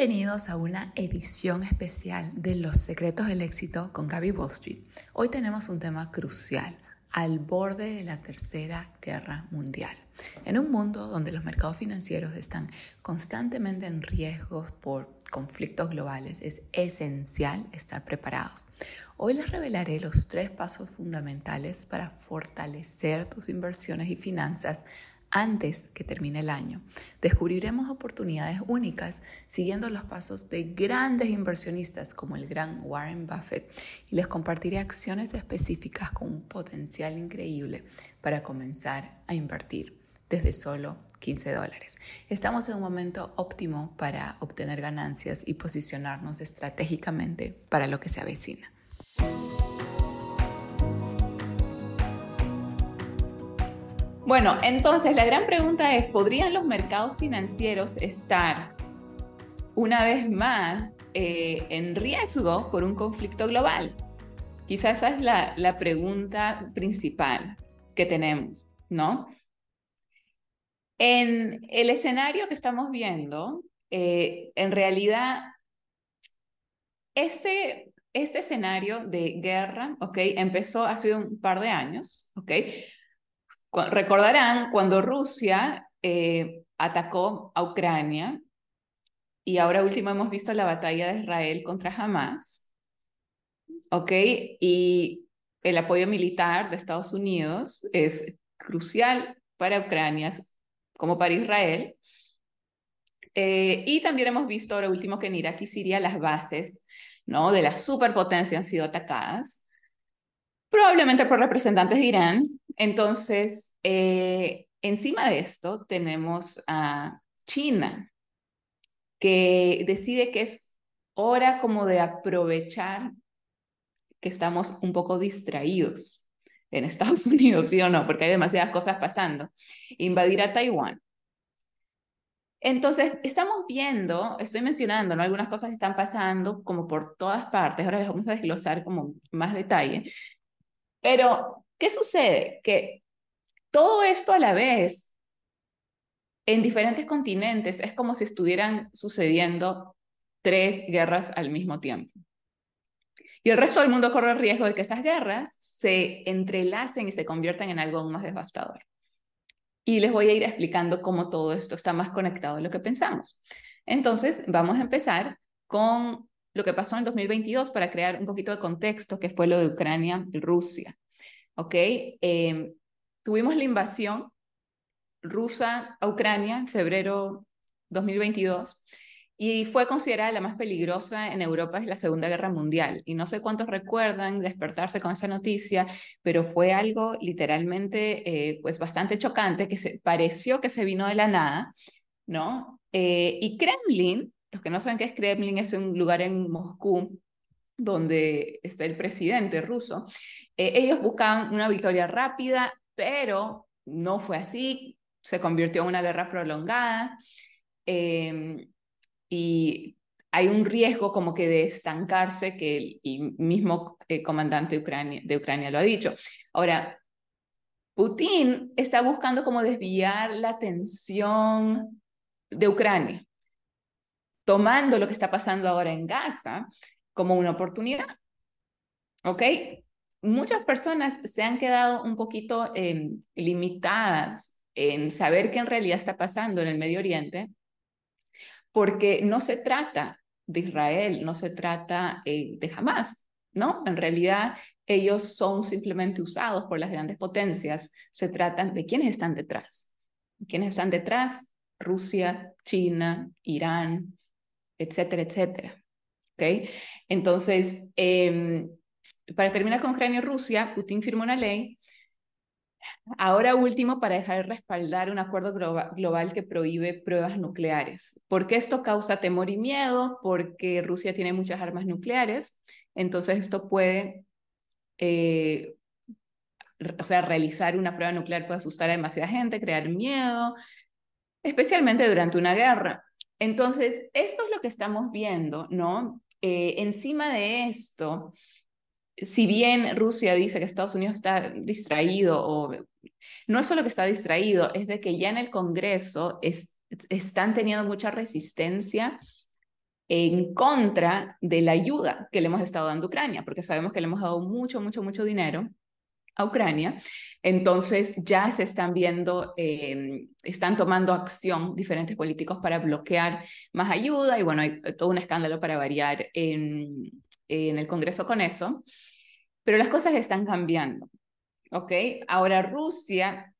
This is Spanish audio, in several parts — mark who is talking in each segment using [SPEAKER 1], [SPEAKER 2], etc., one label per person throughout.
[SPEAKER 1] Bienvenidos a una edición especial de Los Secretos del Éxito con Gaby Wall Street. Hoy tenemos un tema crucial, al borde de la Tercera Guerra Mundial. En un mundo donde los mercados financieros están constantemente en riesgo por conflictos globales, es esencial estar preparados. Hoy les revelaré los tres pasos fundamentales para fortalecer tus inversiones y finanzas antes que termine el año. Descubriremos oportunidades únicas siguiendo los pasos de grandes inversionistas como el gran Warren Buffett y les compartiré acciones específicas con un potencial increíble para comenzar a invertir desde solo 15 dólares. Estamos en un momento óptimo para obtener ganancias y posicionarnos estratégicamente para lo que se avecina. Bueno, entonces la gran pregunta es, ¿podrían los mercados financieros estar una vez más eh, en riesgo por un conflicto global? Quizás esa es la, pregunta principal que tenemos, ¿no? En el escenario que estamos viendo, eh, en realidad, este, este escenario de guerra, ¿ok? Empezó hace un par de años, ¿ok? Recordarán cuando Rusia eh, atacó a Ucrania y ahora último hemos visto la batalla de Israel contra Hamas, ¿ok? Y el apoyo militar de Estados Unidos es crucial para Ucrania como para Israel. Eh, y también hemos visto ahora último que en Irak y Siria las bases ¿no? de la superpotencia han sido atacadas probablemente por representantes de Irán. Entonces, eh, encima de esto tenemos a China, que decide que es hora como de aprovechar que estamos un poco distraídos en Estados Unidos, ¿sí o no? Porque hay demasiadas cosas pasando. Invadir a Taiwán. Entonces, estamos viendo, estoy mencionando, ¿no? Algunas cosas están pasando como por todas partes, ahora les vamos a desglosar como más detalle, pero, ¿qué sucede? Que todo esto a la vez, en diferentes continentes, es como si estuvieran sucediendo tres guerras al mismo tiempo. Y el resto del mundo corre el riesgo de que esas guerras se entrelacen y se conviertan en algo aún más devastador. Y les voy a ir explicando cómo todo esto está más conectado de lo que pensamos. Entonces, vamos a empezar con lo que pasó en el 2022 para crear un poquito de contexto, que fue lo de Ucrania y Rusia. ¿Ok? Em, tuvimos la invasión rusa a Ucrania en febrero 2022 y fue considerada la más peligrosa en Europa desde la Segunda Guerra Mundial. Y no sé cuántos recuerdan despertarse con esa noticia, pero fue algo literalmente eh, pues bastante chocante que se, pareció que se vino de la nada, ¿no? Eh, y Kremlin los que no saben qué es Kremlin, es un lugar en Moscú donde está el presidente ruso. Eh, ellos buscaban una victoria rápida, pero no fue así, se convirtió en una guerra prolongada em, y hay un riesgo como que de estancarse, que el, mismo eh, comandante de Ucrania, de Ucrania lo ha dicho. Ahora, Putin está buscando como desviar la atención de Ucrania tomando lo que está pasando ahora en Gaza como una oportunidad. ¿Ok? Muchas personas se han quedado un poquito em, limitadas en saber qué en realidad está pasando en el Medio Oriente, porque no se trata de Israel, no se trata eh, de Hamas, ¿no? En realidad ellos son simplemente usados por las grandes potencias, se tratan de quiénes están detrás. ¿Quiénes están detrás? Rusia, China, Irán, etcétera, etcétera. ¿Okay? Entonces, em, para terminar con Ucrania y Rusia, Putin firmó una ley, ahora último, para dejar de respaldar un acuerdo global que prohíbe pruebas nucleares. ¿Por qué esto causa temor y miedo? Porque Rusia tiene muchas armas nucleares, entonces esto puede... Eh, o sea, realizar una prueba nuclear puede asustar a demasiada gente, crear miedo, especialmente durante una guerra. Entonces, esto es lo que estamos viendo, ¿no? Eh, encima de esto, si bien Rusia dice que Estados Unidos está distraído, o no es solo que está distraído, es de que ya en el Congreso están teniendo mucha resistencia en contra de la ayuda que le hemos estado dando a Ucrania, porque sabemos que le hemos dado mucho, mucho, mucho dinero a Ucrania. Entonces ya se están viendo, eh, están tomando acción diferentes políticos para bloquear más ayuda y bueno, hay todo un escándalo para variar en el Congreso con eso. Pero las cosas están cambiando. ¿Ok? Ahora Rusia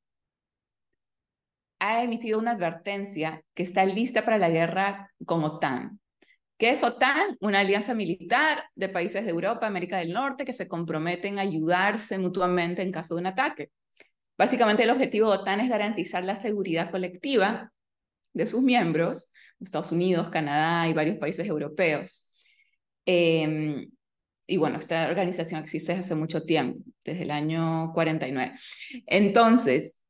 [SPEAKER 1] ha emitido una advertencia que está lista para la guerra con OTAN. ¿Qué es OTAN? Una alianza militar de países de Europa, América del Norte, que se comprometen a ayudarse mutuamente en caso de un ataque. Básicamente el objetivo de OTAN es garantizar la seguridad colectiva de sus miembros, Estados Unidos, Canadá y varios países europeos. Em, y bueno, esta organización existe desde hace mucho tiempo, desde el año 49. Entonces,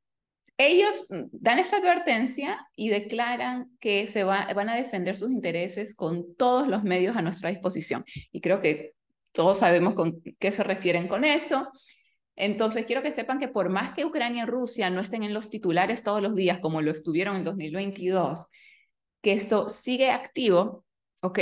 [SPEAKER 1] ellos dan esta advertencia y declaran que se van a defender sus intereses con todos los medios a nuestra disposición. Y creo que todos sabemos con qué se refieren con eso. Entonces, quiero que sepan que por más que Ucrania y Rusia no estén en los titulares todos los días como lo estuvieron en 2022, que esto sigue activo, ¿ok?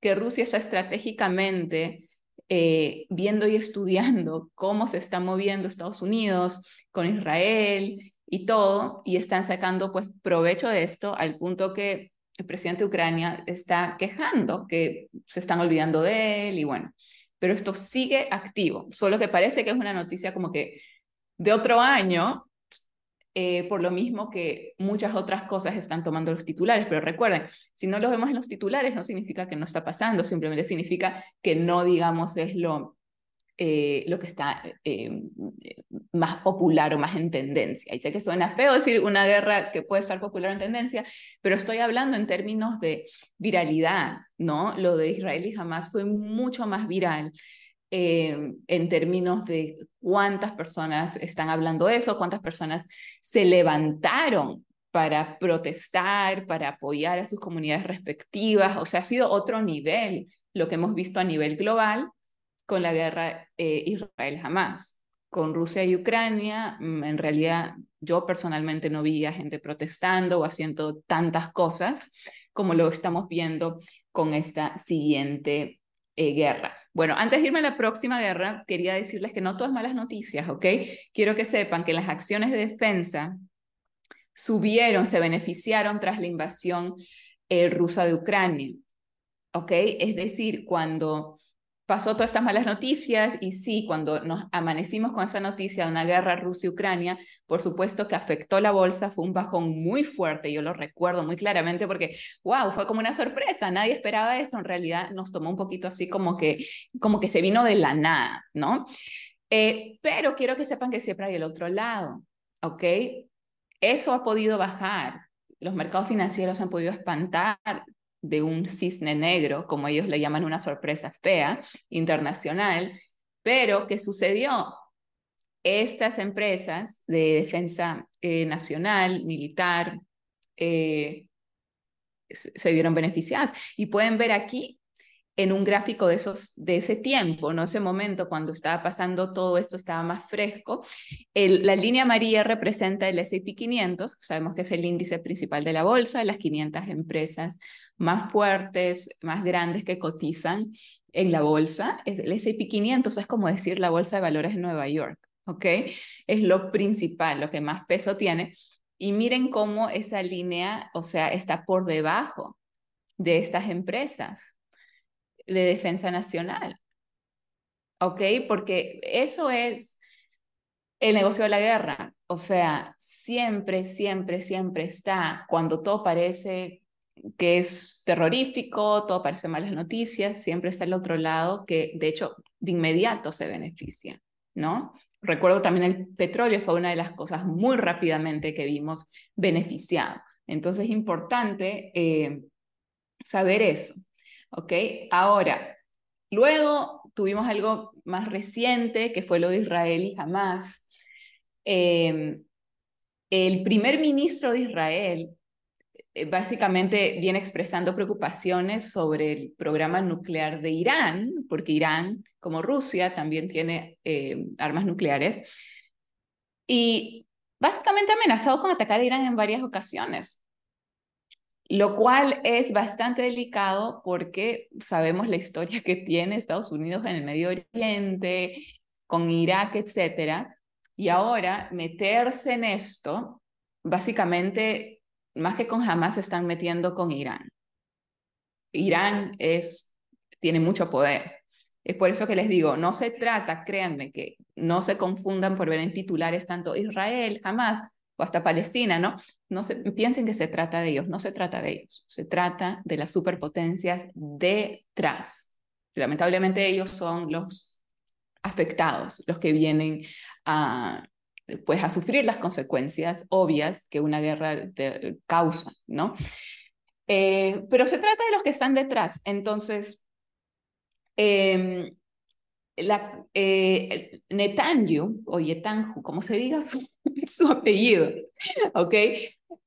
[SPEAKER 1] Que Rusia está estratégicamente eh, viendo y estudiando cómo se está moviendo Estados Unidos con Israel y todo, y están sacando pues provecho de esto al punto que el presidente de Ucrania está quejando que se están olvidando de él y bueno, pero esto sigue activo, solo que parece que es una noticia como que de otro año, eh, por lo mismo que muchas otras cosas están tomando los titulares, pero recuerden, si no lo vemos en los titulares no significa que no está pasando, simplemente significa que no digamos es lo eh, lo que está eh, más popular o más en tendencia. Y sé que suena feo decir una guerra que puede estar popular en tendencia, pero estoy hablando en términos de viralidad, ¿no? Lo de Israel y Hamas fue mucho más viral. Eh, en términos de cuántas personas están hablando eso, cuántas personas se levantaron para protestar, para apoyar a sus comunidades respectivas. O sea, ha sido otro nivel lo que hemos visto a nivel global con la guerra eh, Israel jamás. Con Rusia y Ucrania, mm, en realidad yo personalmente no vi a gente protestando o haciendo tantas cosas como lo estamos viendo con esta siguiente eh, guerra. Bueno, antes de irme a la próxima guerra, quería decirles que no todas malas noticias, ¿ok? Quiero que sepan que las acciones de defensa subieron, se beneficiaron tras la invasión eh, rusa de Ucrania, ¿ok? Es decir, cuando pasó todas estas malas noticias y sí, cuando nos amanecimos con esa noticia de una guerra Rusia-Ucrania, por supuesto que afectó la bolsa, fue un bajón muy fuerte, yo lo recuerdo muy claramente porque, wow, fue como una sorpresa, nadie esperaba esto, en realidad nos tomó un poquito así como que, como que se vino de la nada, ¿no? Eh, pero quiero que sepan que siempre hay el otro lado, ¿ok? Eso ha podido bajar, los mercados financieros han podido espantar de un cisne negro, como ellos le llaman una sorpresa fea, internacional, pero ¿qué sucedió? Estas empresas de defensa eh, nacional, militar, eh, se vieron beneficiadas. Y pueden ver aquí en un gráfico de, esos, de ese tiempo, ¿no? Ese momento cuando estaba pasando todo esto, estaba más fresco. la línea amarilla representa el S&P 500, sabemos que es el índice principal de la bolsa, las 500 empresas más fuertes, más grandes que cotizan en la bolsa. El S&P 500 es como decir la bolsa de valores de Nueva York, ¿ok? Es lo principal, lo que más peso tiene. Y miren cómo esa línea, o sea, está por debajo de estas empresas de defensa nacional. ¿Ok? Porque eso es el negocio de la guerra. O sea, siempre, siempre, siempre está, cuando todo parece que es terrorífico, todo parece malas noticias, siempre está el otro lado que de hecho de inmediato se beneficia, ¿no? Recuerdo también el petróleo fue una de las cosas muy rápidamente que vimos beneficiado. Entonces es importante eh, saber eso. ¿ok? Ahora, luego tuvimos algo más reciente, que fue lo de Israel y Hamas. Em, el primer ministro de Israel eh, básicamente viene expresando preocupaciones sobre el programa nuclear de Irán, porque Irán, como Rusia, también tiene eh, armas nucleares. Y básicamente amenazado con atacar a Irán en varias ocasiones. lo cual es bastante delicado porque sabemos la historia que tiene Estados Unidos en el Medio Oriente, con Irak, etcétera, y ahora meterse en esto, básicamente, más que con Hamas, se están metiendo con Irán. Irán es, tiene mucho poder. Es por eso que les digo, no se trata, créanme, que no se confundan por ver en titulares tanto Israel, Hamas, o hasta Palestina, ¿no? No se, piensen que se trata de ellos, no se trata de ellos, se trata de las superpotencias detrás. Lamentablemente ellos son los afectados, los que vienen a, pues, a sufrir las consecuencias obvias que una guerra causa, ¿no? Eh, pero se trata de los que están detrás. Entonces, eh, la, Netanyahu, o Yetanju, como se diga su, su apellido, ¿ok?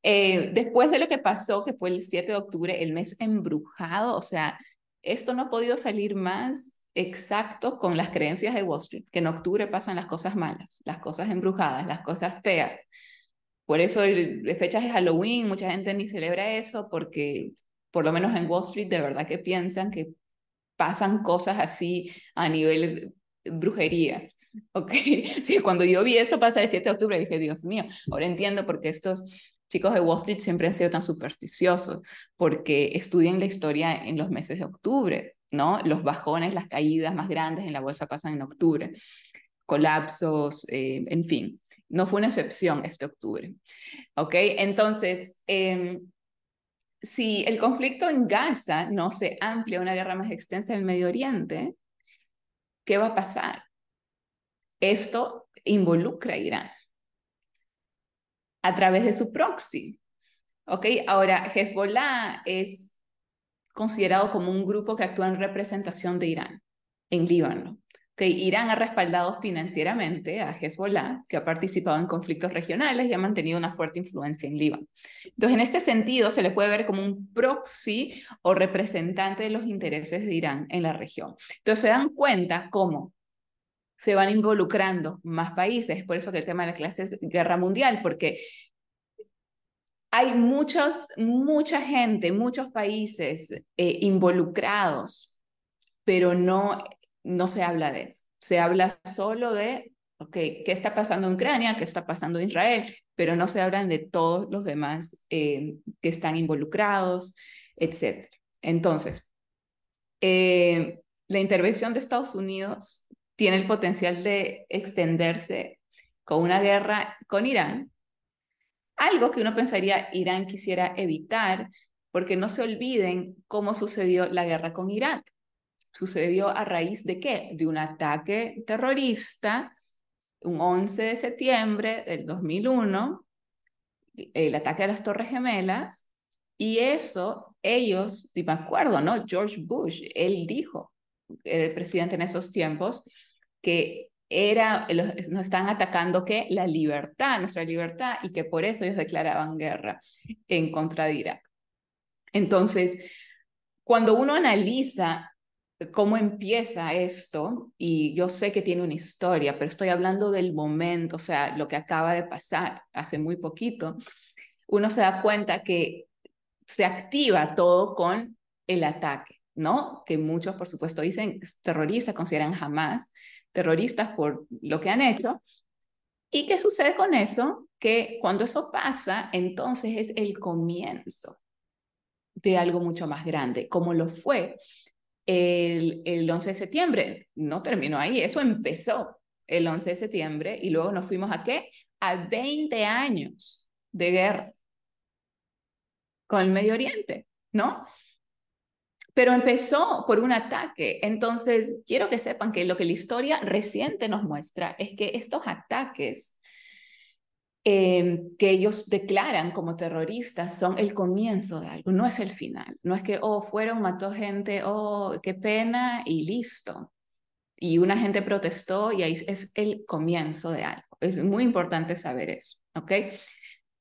[SPEAKER 1] Eh, después de lo que pasó, que fue el 7 de octubre, el mes embrujado, o sea, esto no ha podido salir más exacto con las creencias de Wall Street, que en octubre pasan las cosas malas, las cosas embrujadas, las cosas feas. Por eso de fechas de Halloween, mucha gente ni celebra eso porque por lo menos en Wall Street de verdad que piensan que pasan cosas así a nivel brujería. Ok, sí, cuando yo vi esto pasar el 7 de octubre dije, Dios mío, ahora entiendo por qué estos chicos de Wall Street siempre han sido tan supersticiosos, porque estudian la historia en los meses de octubre, ¿no? Los bajones, las caídas más grandes en la bolsa pasan en octubre, colapsos, eh, en fin. No fue una excepción este octubre. ¿Ok? Entonces, eh, si el conflicto en Gaza no se amplia a una guerra más extensa en el Medio Oriente, ¿qué va a pasar? Esto involucra a Irán a través de su proxy. ¿Ok? Ahora, Hezbollah es considerado como un grupo que actúa en representación de Irán en Líbano que Irán ha respaldado financieramente a Hezbollah, que ha participado en conflictos regionales y ha mantenido una fuerte influencia en Líbano. Entonces, en este sentido, se le puede ver como un proxy o representante de los intereses de Irán en la región. Entonces, se dan cuenta cómo se van involucrando más países, por eso que el tema de la clase guerra mundial, porque hay muchos, mucha gente, muchos países eh, involucrados, pero no no se habla de eso. Se habla solo de, ok, ¿qué está pasando en Ucrania? ¿Qué está pasando en Israel? Pero no se hablan de todos los demás eh, que están involucrados, etc. Entonces, eh, la intervención de Estados Unidos tiene el potencial de extenderse con una guerra con Irán, algo que uno pensaría Irán quisiera evitar, porque no se olviden cómo sucedió la guerra con Irak sucedió a raíz de qué? De un ataque terrorista, un 11 de septiembre del 2001, el ataque a las Torres Gemelas, y eso ellos, y me acuerdo, ¿no? George Bush, él dijo, era el presidente en esos tiempos, que era, nos están atacando ¿qué? la libertad, nuestra libertad, y que por eso ellos declaraban guerra en contra de Irak. Entonces, cuando uno analiza cómo empieza esto, y yo sé que tiene una historia, pero estoy hablando del momento, o sea, lo que acaba de pasar hace muy poquito, uno se da cuenta que se activa todo con el ataque, ¿no? Que muchos, por supuesto, dicen terroristas, consideran jamás terroristas por lo que han hecho. ¿Y qué sucede con eso? Que cuando eso pasa, entonces es el comienzo de algo mucho más grande, como lo fue el, el 11 de septiembre. No terminó ahí, eso empezó el 11 de septiembre y luego nos fuimos a qué? A 20 años de guerra con el Medio Oriente, ¿no? Pero empezó por un ataque. Entonces, quiero que sepan que lo que la historia reciente nos muestra es que estos ataques Em, que ellos declaran como terroristas son el comienzo de algo, no es el final. No es que, oh, fueron, mató gente, oh, qué pena y listo. Y una gente protestó y ahí es el comienzo de algo. Es muy importante saber eso, ¿ok?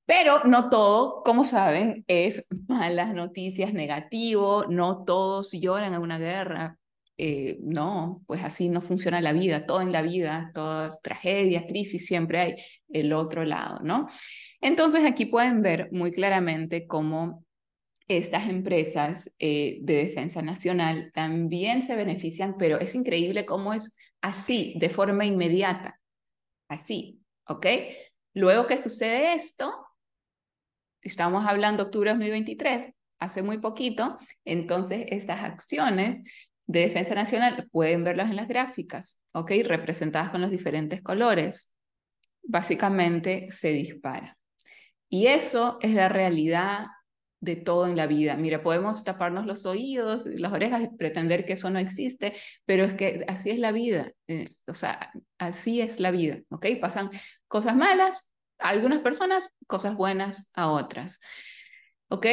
[SPEAKER 1] Pero no todo, como saben, es malas noticias, negativo, no todos lloran en una guerra, eh, no, pues así no funciona la vida, todo en la vida, toda tragedia, crisis, siempre hay el otro lado, ¿no? Entonces aquí pueden ver muy claramente cómo estas empresas eh, de defensa nacional también se benefician, pero es increíble cómo es así, de forma inmediata, así, ¿ok? Luego que sucede esto, estamos hablando octubre de 2023, hace muy poquito, entonces estas acciones de defensa nacional pueden verlas en las gráficas, ¿ok? Representadas con los diferentes colores. Básicamente se dispara. Y eso es la realidad de todo en la vida. Mira, podemos taparnos los oídos, las orejas pretender que eso no existe, pero es que así es la vida. Eh, o sea, así es la vida, ¿ok? Pasan cosas malas a algunas personas, cosas buenas a otras. ¿Ok?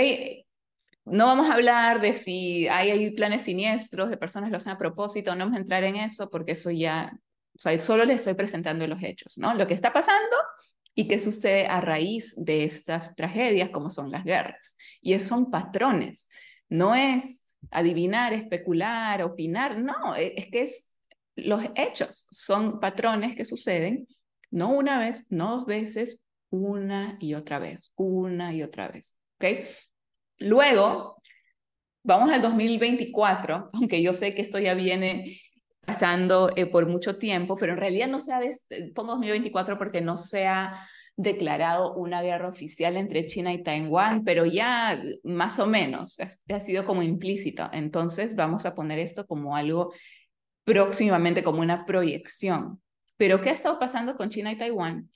[SPEAKER 1] No vamos a hablar de si hay, hay planes siniestros de personas que lo hacen a propósito, no vamos a entrar en eso porque eso ya, o sea, solo les estoy presentando los hechos, ¿no? Lo que está pasando y qué sucede a raíz de estas tragedias como son las guerras. Y son patrones, no es adivinar, especular, opinar, no, e, es que es los hechos, son patrones que suceden no una vez, no dos veces, una y otra vez, una y otra vez. ¿Ok? Luego, vamos al 2024, aunque yo sé que esto ya viene pasando eh, por mucho tiempo, pero en realidad no se ha, pongo 2024 porque no se ha declarado una guerra oficial entre China y Taiwán, pero ya más o menos ha sido como implícito. Entonces vamos a poner esto como algo próximamente, como una proyección. Pero ¿qué ha estado pasando con China y Taiwán?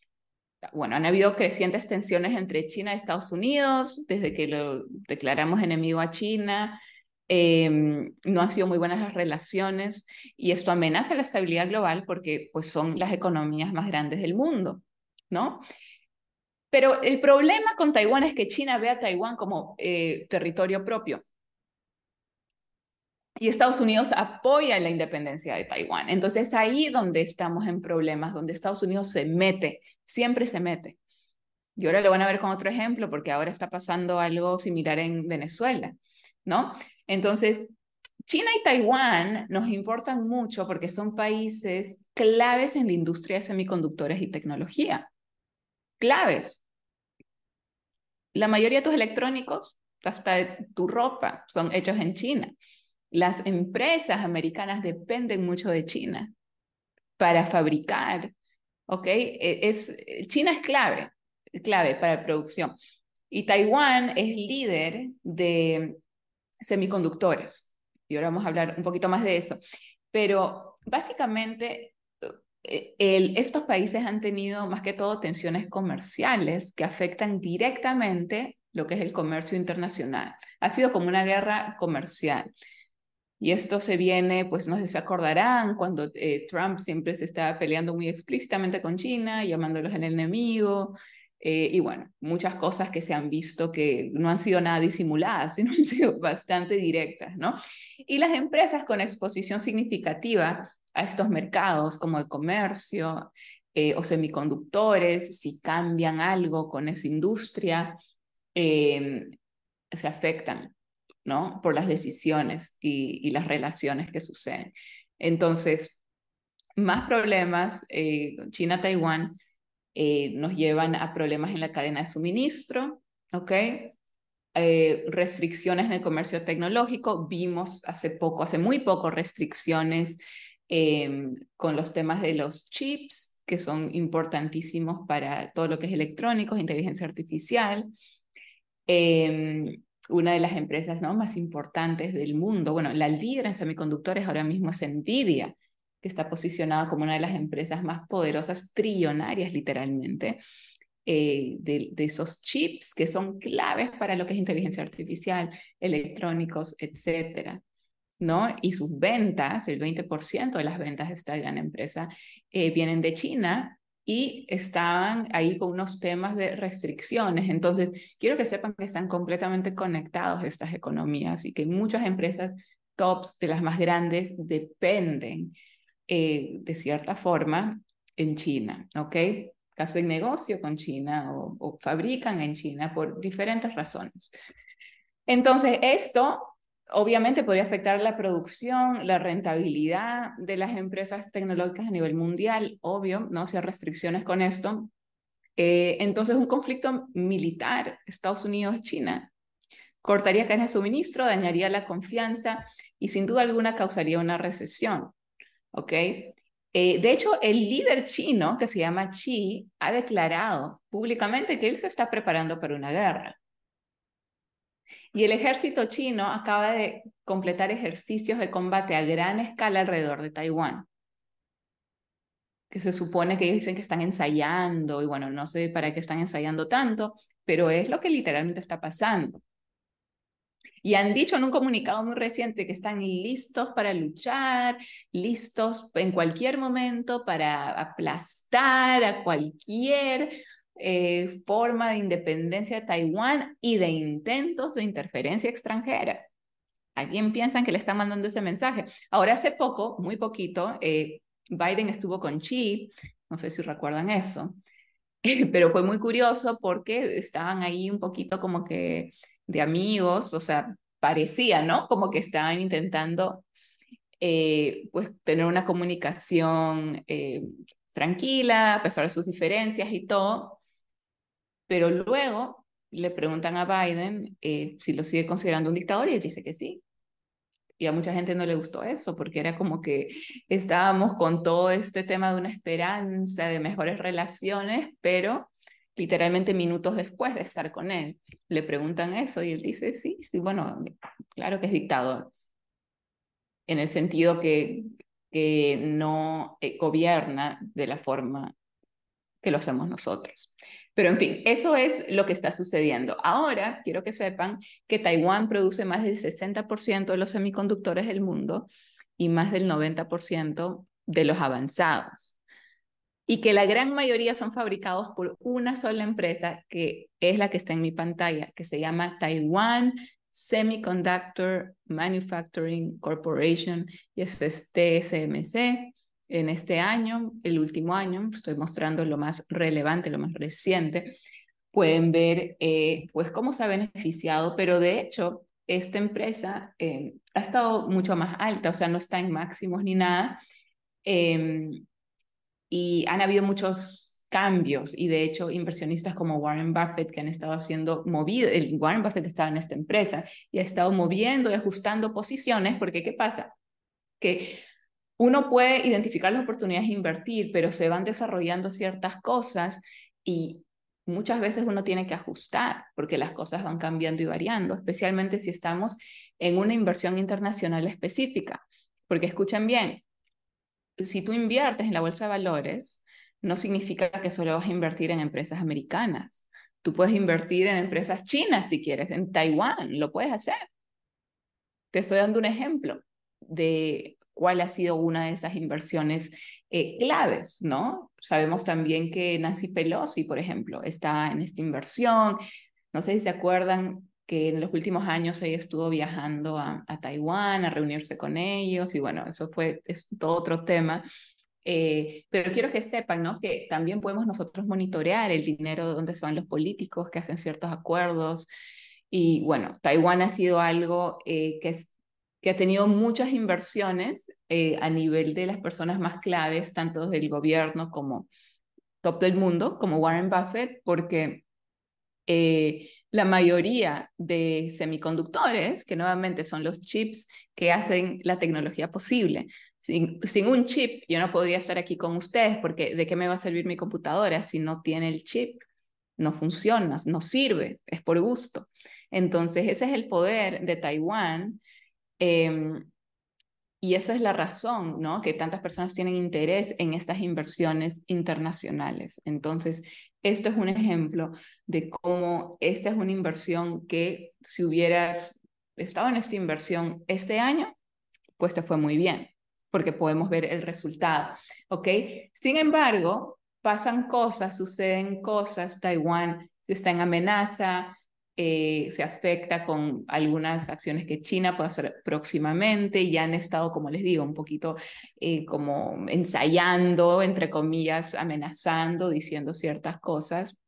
[SPEAKER 1] Bueno, han habido crecientes tensiones entre China y Estados Unidos desde que lo declaramos enemigo a China. Em, no han sido muy buenas las relaciones y esto amenaza la estabilidad global porque pues, son las economías más grandes del mundo, ¿no? Pero el problema con Taiwán es que China ve a Taiwán como eh, territorio propio y Estados Unidos apoya la independencia de Taiwán. Entonces ahí donde estamos en problemas, donde Estados Unidos se mete, siempre se mete. Y ahora lo van a ver con otro ejemplo, porque ahora está pasando algo similar en Venezuela, ¿no? Entonces, China y Taiwán nos importan mucho porque son países claves en la industria de semiconductores y tecnología. Claves. La mayoría de tus electrónicos, hasta tu ropa, son hechos en China. Las empresas americanas dependen mucho de China para fabricar, ¿ok? E, China es clave, clave para la producción. Y Taiwán es líder de semiconductores. Y ahora vamos a hablar un poquito más de eso. Pero básicamente eh, estos países han tenido más que todo tensiones comerciales que afectan directamente lo que es el comercio internacional. Ha sido como una guerra comercial. Y esto se viene, pues no sé si se acordarán, cuando eh, Trump siempre se estaba peleando muy explícitamente con China, llamándolos el enemigo, eh, y bueno, muchas cosas que se han visto que no han sido nada disimuladas, sino han sido bastante directas, ¿no? Y las empresas con exposición significativa a estos mercados, como el comercio eh, o semiconductores, si cambian algo con esa industria, se afectan. ¿No? Por las decisiones y, las relaciones que suceden. Entonces, más problemas, eh, China-Taiwán, eh, nos llevan a problemas en la cadena de suministro, ¿ok? Eh, restricciones en el comercio tecnológico, vimos hace poco, hace muy poco, restricciones con los temas de los chips, que son importantísimos para todo lo que es electrónicos, inteligencia artificial. Una de las empresas ¿no? más importantes del mundo. Bueno, la líder en semiconductores ahora mismo es Nvidia, que está posicionada como una de las empresas más poderosas, trillonarias literalmente, eh, de, esos chips que son claves para lo que es inteligencia artificial, electrónicos, etcétera. ¿no? Y sus ventas, el 20% de las ventas de esta gran empresa eh, vienen de China y estaban ahí con unos temas de restricciones. Entonces, quiero que sepan que están completamente conectados estas economías y que muchas empresas tops de las más grandes dependen eh, de cierta forma en China, ¿ok? Hacen negocio con China o, o fabrican en China por diferentes razones. Entonces, esto obviamente podría afectar la producción, la rentabilidad de las empresas tecnológicas a nivel mundial, obvio, ¿no? Si hay restricciones con esto. Eh, entonces, un conflicto militar, Estados Unidos-China, cortaría cadenas de suministro, dañaría la confianza y sin duda alguna causaría una recesión. ¿Ok? Eh, de hecho, el líder chino, que se llama Xi, ha declarado públicamente que él se está preparando para una guerra. Y el ejército chino acaba de completar ejercicios de combate a gran escala alrededor de Taiwán que se supone que ellos dicen que están ensayando, y bueno, no sé para qué están ensayando tanto, pero es lo que literalmente está pasando. Y han dicho en un comunicado muy reciente que están listos para luchar, listos en cualquier momento para aplastar a cualquier eh, forma de independencia de Taiwán y de intentos de interferencia extranjera. ¿A quién piensan que le están mandando ese mensaje? Ahora, hace poco, muy poquito, eh, Biden estuvo con Xi, no sé si recuerdan eso, pero fue muy curioso porque estaban ahí un poquito como que de amigos, o sea, parecía, ¿no? Como que estaban intentando eh, pues tener una comunicación eh, tranquila, a pesar de sus diferencias y todo, pero luego le preguntan a Biden eh, si lo sigue considerando un dictador y él dice que sí. Y a mucha gente no le gustó eso, porque era como que estábamos con todo este tema de una esperanza de mejores relaciones, pero literalmente minutos después de estar con él. Le preguntan eso y él dice, sí, sí, bueno, claro que es dictador, en el sentido que, que no eh, gobierna de la forma que lo hacemos nosotros. Pero en fin, eso es lo que está sucediendo. Ahora, quiero que sepan que Taiwán produce más del 60% de los semiconductores del mundo y más del 90% de los avanzados y que la gran mayoría son fabricados por una sola empresa que es la que está en mi pantalla, que se llama Taiwan Semiconductor Manufacturing Corporation y es TSMC. En este año, el último año, estoy mostrando lo más relevante, lo más reciente, pueden ver eh, pues cómo se ha beneficiado, pero de hecho esta empresa eh, ha estado mucho más alta, o sea, no está en máximos ni nada. Em, y han habido muchos cambios y de hecho inversionistas como Warren Buffett que han estado haciendo movido, el Warren Buffett estaba en esta empresa y ha estado moviendo y ajustando posiciones porque ¿qué pasa? Que uno puede identificar las oportunidades de invertir, pero se van desarrollando ciertas cosas y muchas veces uno tiene que ajustar porque las cosas van cambiando y variando, especialmente si estamos en una inversión internacional específica. Porque escuchen bien, si tú inviertes en la bolsa de valores, no significa que solo vas a invertir en empresas americanas. Tú puedes invertir en empresas chinas si quieres, en Taiwán, lo puedes hacer. Te estoy dando un ejemplo de cuál ha sido una de esas inversiones eh, claves, ¿no? Sabemos también que Nancy Pelosi, por ejemplo, está en esta inversión. No sé si se acuerdan, que en los últimos años ella estuvo viajando a, Taiwán a reunirse con ellos y bueno, eso fue es todo otro tema. Eh, pero quiero que sepan ¿no? que también podemos nosotros monitorear el dinero de dónde se van los políticos que hacen ciertos acuerdos. Y bueno, Taiwán ha sido algo eh, que, es, que ha tenido muchas inversiones eh, a nivel de las personas más claves, tanto del gobierno como top del mundo, como Warren Buffett, porque la mayoría de semiconductores, que nuevamente son los chips que hacen la tecnología posible. Sin, sin, un chip, yo no podría estar aquí con ustedes porque ¿de qué me va a servir mi computadora si no tiene el chip? No funciona, no sirve, es por gusto. Entonces, ese es el poder de Taiwán. Em, y esa es la razón, ¿no? Que tantas personas tienen interés en estas inversiones internacionales. Entonces, esto es un ejemplo de cómo esta es una inversión que si hubieras estado en esta inversión este año, pues te fue muy bien, porque podemos ver el resultado, ¿ok? Sin embargo, pasan cosas, suceden cosas, Taiwán está en amenaza, eh, se afecta con algunas acciones que China puede hacer próximamente y han estado, como les digo, un poquito eh, como ensayando, entre comillas, amenazando, diciendo ciertas cosas.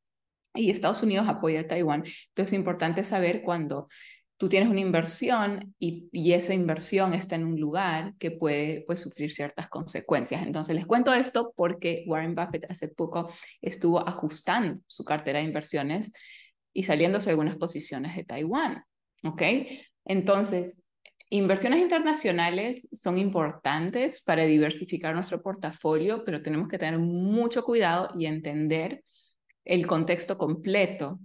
[SPEAKER 1] Y Estados Unidos apoya a Taiwán. Entonces es importante saber cuando tú tienes una inversión y, y, esa inversión está en un lugar que puede pues, sufrir ciertas consecuencias. Entonces les cuento esto porque Warren Buffett hace poco estuvo ajustando su cartera de inversiones y saliéndose algunas posiciones de Taiwán. ¿ok? Entonces, inversiones internacionales son importantes para diversificar nuestro portafolio, pero tenemos que tener mucho cuidado y entender el contexto completo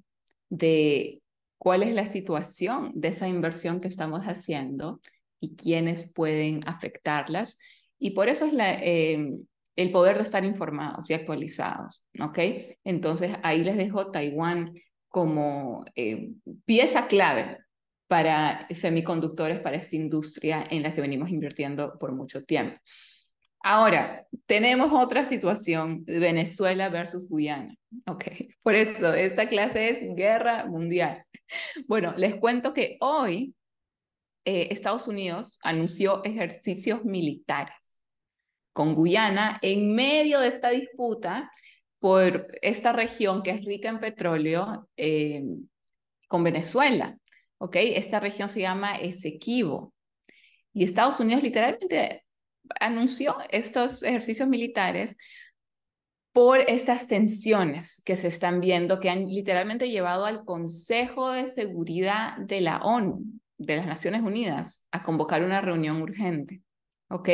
[SPEAKER 1] de cuál es la situación de esa inversión que estamos haciendo y quiénes pueden afectarlas. Y por eso es eh, el poder de estar informados y actualizados, ¿ok? Entonces ahí les dejo Taiwán como eh, pieza clave para semiconductores, para esta industria en la que venimos invirtiendo por mucho tiempo. Ahora, tenemos otra situación, Venezuela versus Guyana. Ok, por eso esta clase es guerra mundial. Bueno, les cuento que hoy eh, Estados Unidos anunció ejercicios militares con Guyana en medio de esta disputa por esta región que es rica en petróleo eh, con Venezuela. ¿ok? Esta región se llama Esequibo. Y Estados Unidos literalmente anunció estos ejercicios militares por estas tensiones que se están viendo, que han literalmente llevado al Consejo de Seguridad de la ONU, de las Naciones Unidas, a convocar una reunión urgente. ¿Ok?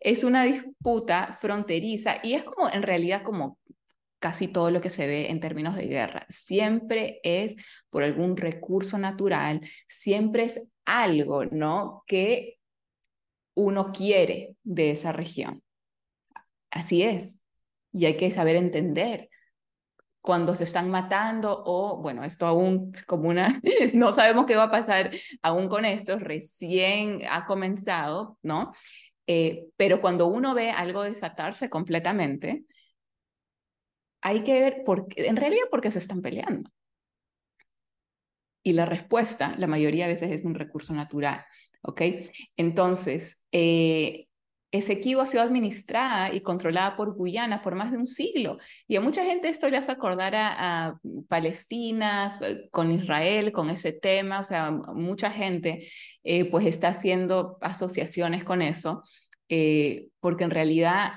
[SPEAKER 1] Es una disputa fronteriza y es como, en realidad, como casi todo lo que se ve en términos de guerra. Siempre es por algún recurso natural, siempre es algo, ¿no? Que uno quiere de esa región. Así es. Y hay que saber entender cuando se están matando o, bueno, esto aún como una, no sabemos qué va a pasar aún con esto, recién ha comenzado, ¿no? Eh, pero cuando uno ve algo desatarse completamente, hay que ver, por en realidad, por qué se están peleando. Y la respuesta, la mayoría de veces, es un recurso natural. ¿Ok? Entonces, eh, Esequibo ha sido administrada y controlada por Guyana por más de un siglo. Y a mucha gente esto le hace acordar a, Palestina, eh, con Israel, con ese tema. O sea, mucha gente eh, pues está haciendo asociaciones con eso, porque en realidad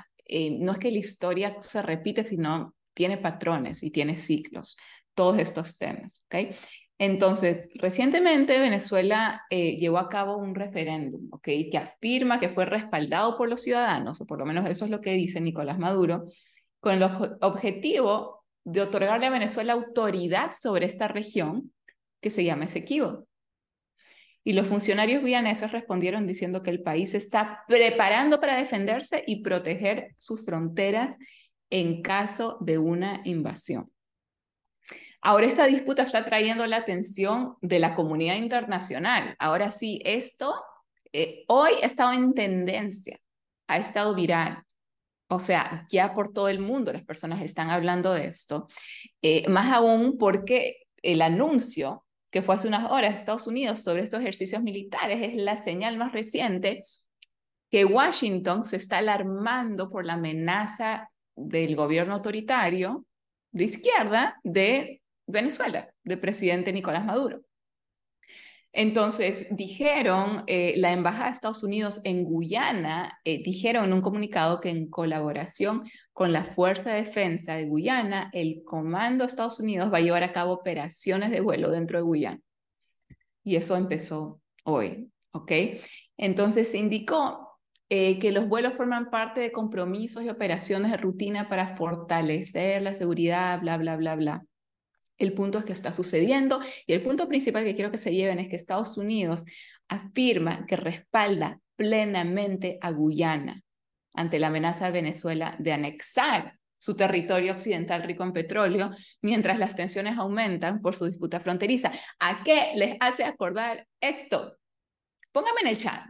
[SPEAKER 1] no es que la historia se repite, sino tiene patrones y tiene ciclos, todos estos temas. ¿ok? Entonces, recientemente Venezuela eh, llevó a cabo un referéndum, ¿ok? Que afirma que fue respaldado por los ciudadanos, o por lo menos eso es lo que dice Nicolás Maduro, con el objetivo de otorgarle a Venezuela autoridad sobre esta región que se llama Esequibo. Y los funcionarios guianeses respondieron diciendo que el país está preparando para defenderse y proteger sus fronteras en caso de una invasión. Ahora esta disputa está trayendo la atención de la comunidad internacional. Ahora sí, esto eh, hoy ha estado en tendencia, ha estado viral. O sea, ya por todo el mundo las personas están hablando de esto. Eh, más aún porque el anuncio que fue hace unas horas de Estados Unidos sobre estos ejercicios militares es la señal más reciente que Washington se está alarmando por la amenaza del gobierno autoritario de izquierda de Venezuela, del presidente Nicolás Maduro. Entonces, dijeron, eh, la Embajada de Estados Unidos en Guyana, eh, dijeron en un comunicado que en colaboración con la Fuerza de Defensa de Guyana, el Comando de Estados Unidos va a llevar a cabo operaciones de vuelo dentro de Guyana. Y eso empezó hoy, ¿ok? Entonces indicó eh, que los vuelos forman parte de compromisos y operaciones de rutina para fortalecer la seguridad, bla, bla, bla, bla. El punto es que está sucediendo y el punto principal que quiero que se lleven es que Estados Unidos afirma que respalda plenamente a Guyana ante la amenaza de Venezuela de anexar su territorio occidental rico en petróleo, mientras las tensiones aumentan por su disputa fronteriza. ¿A qué les hace acordar esto? Póngame en el chat.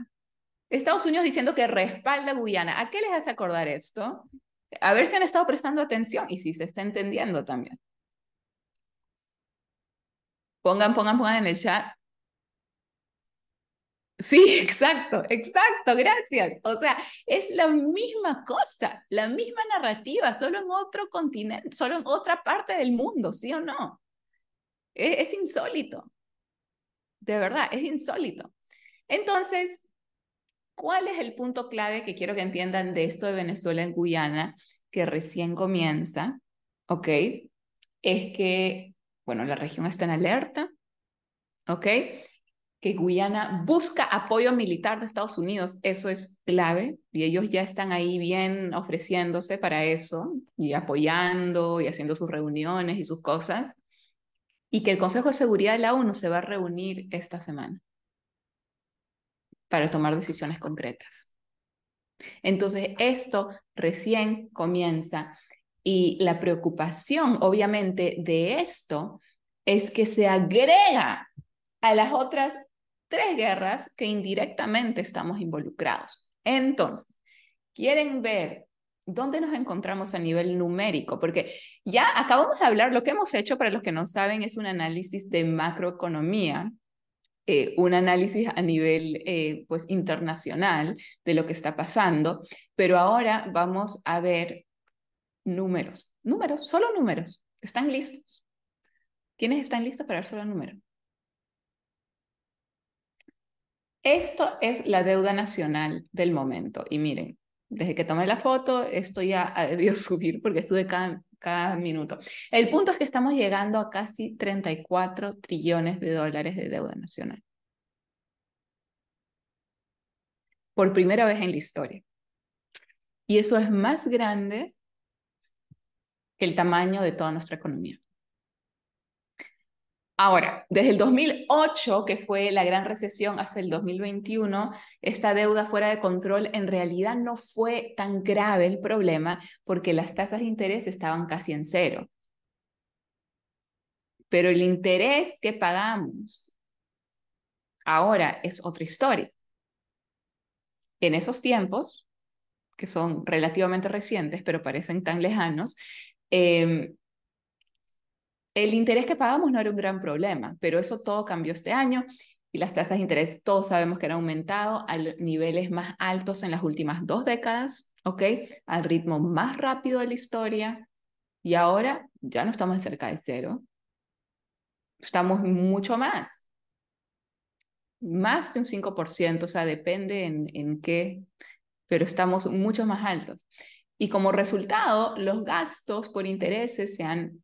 [SPEAKER 1] Estados Unidos diciendo que respalda a Guyana. ¿A qué les hace acordar esto? A ver si han estado prestando atención y si se está entendiendo también. Pongan, pongan, pongan en el chat. Sí, exacto, exacto, gracias. O sea, es la misma cosa, la misma narrativa, solo en otro continente, solo en otra parte del mundo, ¿sí o no? Es, es insólito. De verdad, es insólito. Entonces, ¿cuál es el punto clave que quiero que entiendan de esto de Venezuela en Guyana, que recién comienza? ¿Ok? Es que bueno, la región está en alerta, ¿ok? que Guyana busca apoyo militar de Estados Unidos. Eso es clave y ellos ya están ahí bien ofreciéndose para eso y apoyando y haciendo sus reuniones y sus cosas. Y que el Consejo de Seguridad de la ONU se va a reunir esta semana para tomar decisiones concretas. Entonces, esto recién comienza y la preocupación, obviamente, de esto es que se agrega a las otras tres guerras que indirectamente estamos involucrados. Entonces, ¿quieren ver dónde nos encontramos a nivel numérico? Porque ya acabamos de hablar, lo que hemos hecho, para los que no saben, es un análisis de macroeconomía, eh, un análisis a nivel eh, pues, internacional de lo que está pasando, pero ahora vamos a ver números, números, solo números. ¿Están listos? ¿Quiénes están listos para ver solo números? Esto es la deuda nacional del momento. Y miren, desde que tomé la foto, esto ya debió subir porque estuve cada, cada minuto. El punto es que estamos llegando a casi 34 trillones de dólares de deuda nacional. Por primera vez en la historia. Y eso es más grande que el tamaño de toda nuestra economía. Ahora, desde el 2008, que fue la gran recesión, hasta el 2021, esta deuda fuera de control en realidad no fue tan grave el problema porque las tasas de interés estaban casi en cero. Pero el interés que pagamos ahora es otra historia. En esos tiempos, que son relativamente recientes, pero parecen tan lejanos, eh, el interés que pagamos no era un gran problema, pero eso todo cambió este año y las tasas de interés todos sabemos que han aumentado a niveles más altos en las últimas dos décadas, ¿ok? Al ritmo más rápido de la historia y ahora ya no estamos cerca de cero, estamos mucho más, más de un 5%, o sea, depende en, en qué, pero estamos mucho más altos. Y como resultado, los gastos por intereses se han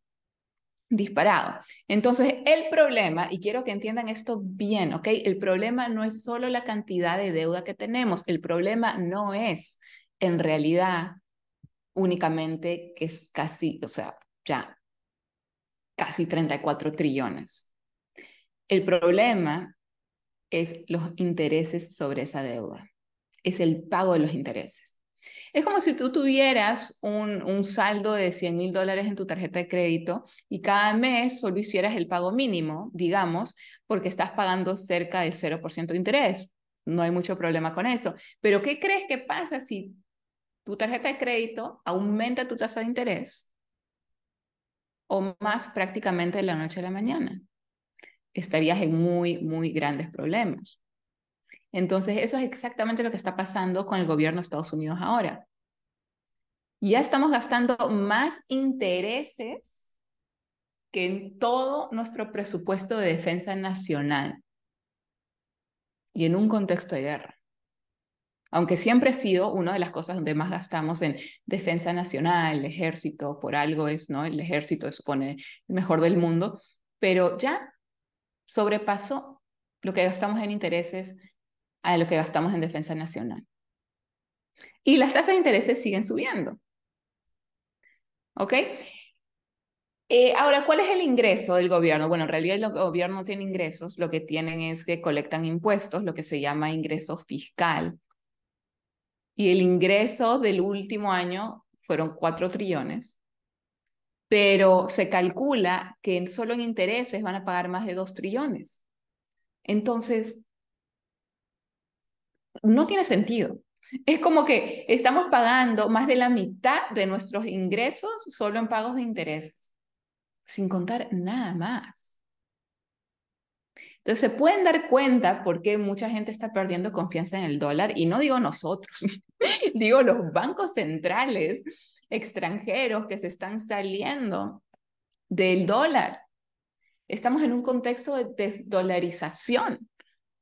[SPEAKER 1] disparado. Entonces, el problema, y quiero que entiendan esto bien, ¿ok? El problema no es solo la cantidad de deuda que tenemos, el problema no es en realidad únicamente que es casi, o sea, ya casi 34 trillones. El problema es los intereses sobre esa deuda, es el pago de los intereses. Es como si tú tuvieras un, saldo de 100 mil dólares en tu tarjeta de crédito y cada mes solo hicieras el pago mínimo, digamos, porque estás pagando cerca del 0% de interés. No hay mucho problema con eso. Pero ¿qué crees que pasa si tu tarjeta de crédito aumenta tu tasa de interés o más prácticamente de la noche a la mañana? Estarías en muy, muy grandes problemas. Entonces, eso es exactamente lo que está pasando con el gobierno de Estados Unidos ahora. Ya estamos gastando más intereses que en todo nuestro presupuesto de defensa nacional y en un contexto de guerra. Aunque siempre ha sido una de las cosas donde más gastamos en defensa nacional, el ejército, por algo es, ¿no? El ejército supone el mejor del mundo, pero ya sobrepasó lo que gastamos en intereses a lo que gastamos en defensa nacional. Y las tasas de intereses siguen subiendo. ¿Ok? Eh, ahora, ¿cuál es el ingreso del gobierno? Bueno, en realidad el gobierno no tiene ingresos, lo que tienen es que colectan impuestos, lo que se llama ingreso fiscal. Y el ingreso del último año fueron 4 trillones, pero se calcula que solo en intereses van a pagar más de 2 trillones. Entonces, no tiene sentido. Es como que estamos pagando más de la mitad de nuestros ingresos solo en pagos de interés, sin contar nada más. Entonces se pueden dar cuenta por qué mucha gente está perdiendo confianza en el dólar, y no digo nosotros, digo los bancos centrales extranjeros que se están saliendo del dólar. Estamos en un contexto de desdolarización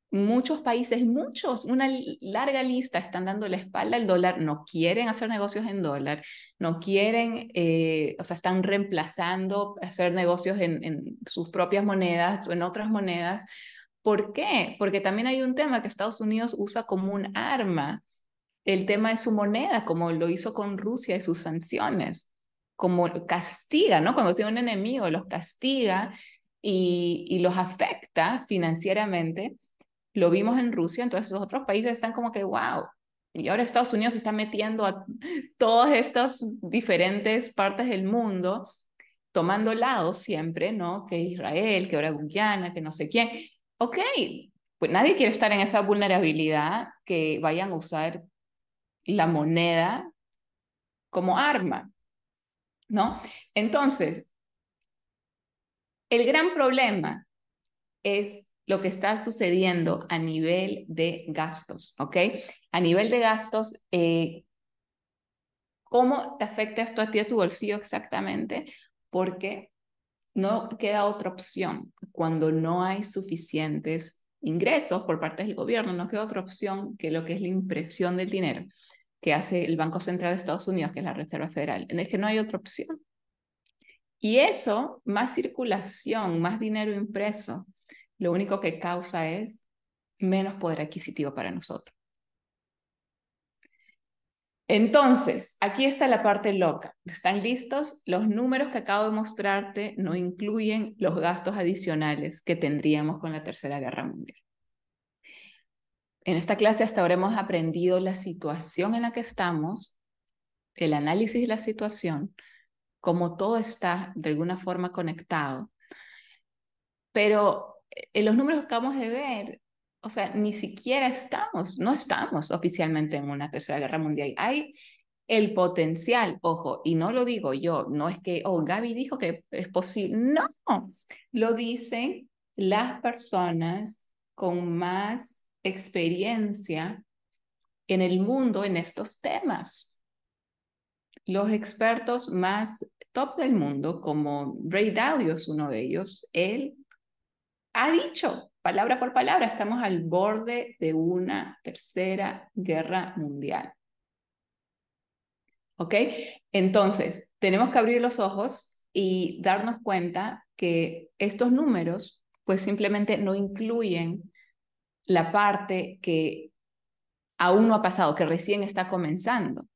[SPEAKER 1] muchos países, muchos, una larga lista están dando la espalda al dólar, no quieren hacer negocios en dólar, no quieren, eh, o sea, están reemplazando hacer negocios en, sus propias monedas o en otras monedas ¿Por qué? Porque también hay un tema que Estados Unidos usa como un arma, el tema de su moneda, como lo hizo con Rusia y sus sanciones, como castiga, ¿no? Cuando tiene un enemigo, los castiga y, y los afecta financieramente. Lo vimos en Rusia, entonces los otros países están como que, wow, y ahora Estados Unidos se está metiendo a todas estas diferentes partes del mundo, tomando lado siempre, ¿no? Que Israel, que ahora Guyana, que no sé quién. Ok, pues nadie quiere estar en esa vulnerabilidad que vayan a usar la moneda como arma, ¿no? Entonces, el gran problema es lo que está sucediendo a nivel de gastos, ¿ok? A nivel de gastos, eh, ¿cómo te afecta esto a ti, a tu bolsillo exactamente? Porque no queda otra opción. Cuando no hay suficientes ingresos por parte del gobierno, no queda otra opción que lo que es la impresión del dinero que hace el Banco Central de Estados Unidos, que es la Reserva Federal. Es que no hay otra opción. Y eso, más circulación, más dinero impreso, lo único que causa es menos poder adquisitivo para nosotros. Entonces, aquí está la parte loca. ¿Están listos? Los números que acabo de mostrarte no incluyen los gastos adicionales que tendríamos con la Tercera Guerra Mundial. En esta clase hasta ahora hemos aprendido la situación en la que estamos, el análisis de la situación, cómo todo está de alguna forma conectado. Pero en los números que acabamos de ver, o sea, ni siquiera estamos, no estamos oficialmente en una tercera guerra mundial. Hay el potencial, ojo, y no lo digo yo, no es que, oh, Gaby dijo que es posible, no, lo dicen las personas con más experiencia en el mundo en estos temas. Los expertos más top del mundo, como Ray Dalio es uno de ellos, él ha dicho, palabra por palabra, estamos al borde de una tercera guerra mundial. ¿Ok? Entonces, tenemos que abrir los ojos y darnos cuenta que estos números, pues simplemente no incluyen la parte que aún no ha pasado, que recién está comenzando.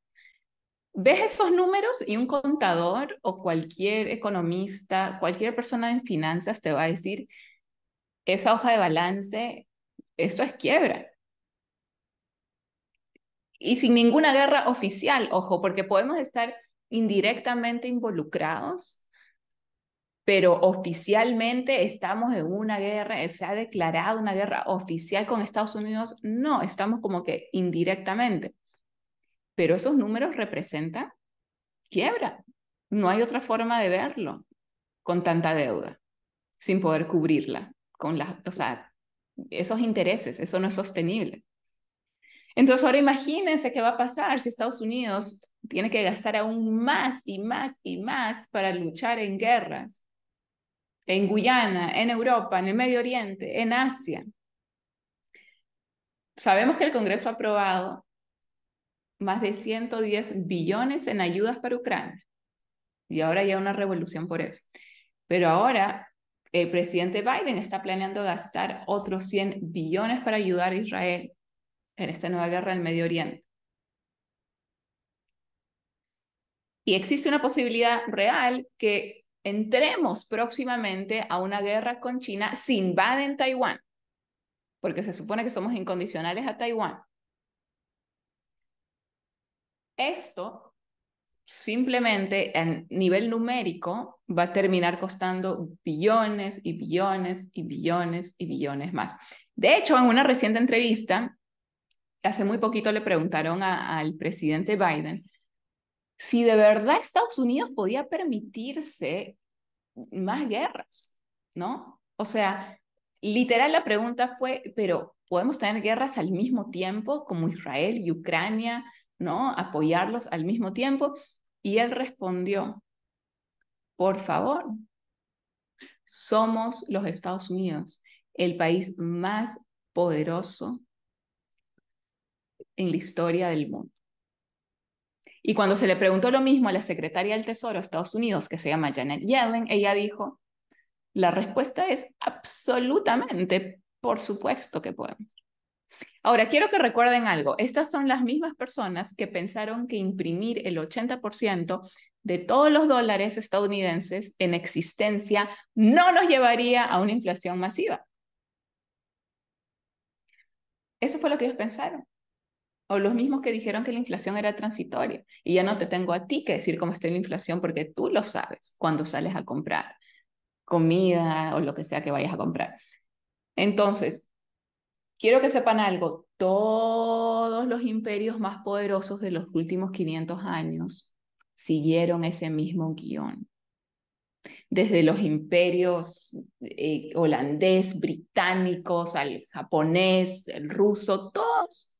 [SPEAKER 1] Ves esos números y un contador o cualquier economista, cualquier persona en finanzas te va a decir, esa hoja de balance, esto es quiebra. Y sin ninguna guerra oficial, ojo, porque podemos estar indirectamente involucrados, pero oficialmente estamos en una guerra, se ha declarado una guerra oficial con Estados Unidos, no, estamos como que indirectamente. Pero esos números representan quiebra. No hay otra forma de verlo con tanta deuda, sin poder cubrirla con las, o sea, esos intereses, eso no es sostenible. Entonces ahora imagínense qué va a pasar si Estados Unidos tiene que gastar aún más y más y más para luchar en guerras, en Guyana, en Europa, en el Medio Oriente, en Asia. Sabemos que el Congreso ha aprobado más de 110 billones en ayudas para Ucrania. Y ahora ya una revolución por eso. Pero ahora el presidente Biden está planeando gastar otros 100 billones para ayudar a Israel en esta nueva guerra en el Medio Oriente. Y existe una posibilidad real que entremos próximamente a una guerra con China si invaden Taiwán, porque se supone que somos incondicionales a Taiwán. Esto simplemente a nivel numérico va a terminar costando billones y billones y billones y billones más. De hecho, en una reciente entrevista, hace muy poquito le preguntaron al presidente Biden si de verdad Estados Unidos podía permitirse más guerras, ¿no? O sea, literal la pregunta fue, pero ¿podemos tener guerras al mismo tiempo como Israel y Ucrania? ¿no? Apoyarlos al mismo tiempo. Y él respondió, por favor, somos los Estados Unidos, el país más poderoso en la historia del mundo. Y cuando se le preguntó lo mismo a la secretaria del Tesoro de Estados Unidos, que se llama Janet Yellen, ella dijo, la respuesta es absolutamente Por supuesto que podemos. Ahora, quiero que recuerden algo. Estas son las mismas personas que pensaron que imprimir el 80% de todos los dólares estadounidenses en existencia no nos llevaría a una inflación masiva. Eso fue lo que ellos pensaron. O los mismos que dijeron que la inflación era transitoria. Y ya no te tengo a ti que decir cómo está la inflación porque tú lo sabes cuando sales a comprar comida o lo que sea que vayas a comprar. Entonces, quiero que sepan algo, todos los imperios más poderosos de los últimos 500 años siguieron ese mismo guion. Desde los imperios eh, holandés, británicos, al japonés, el ruso, todos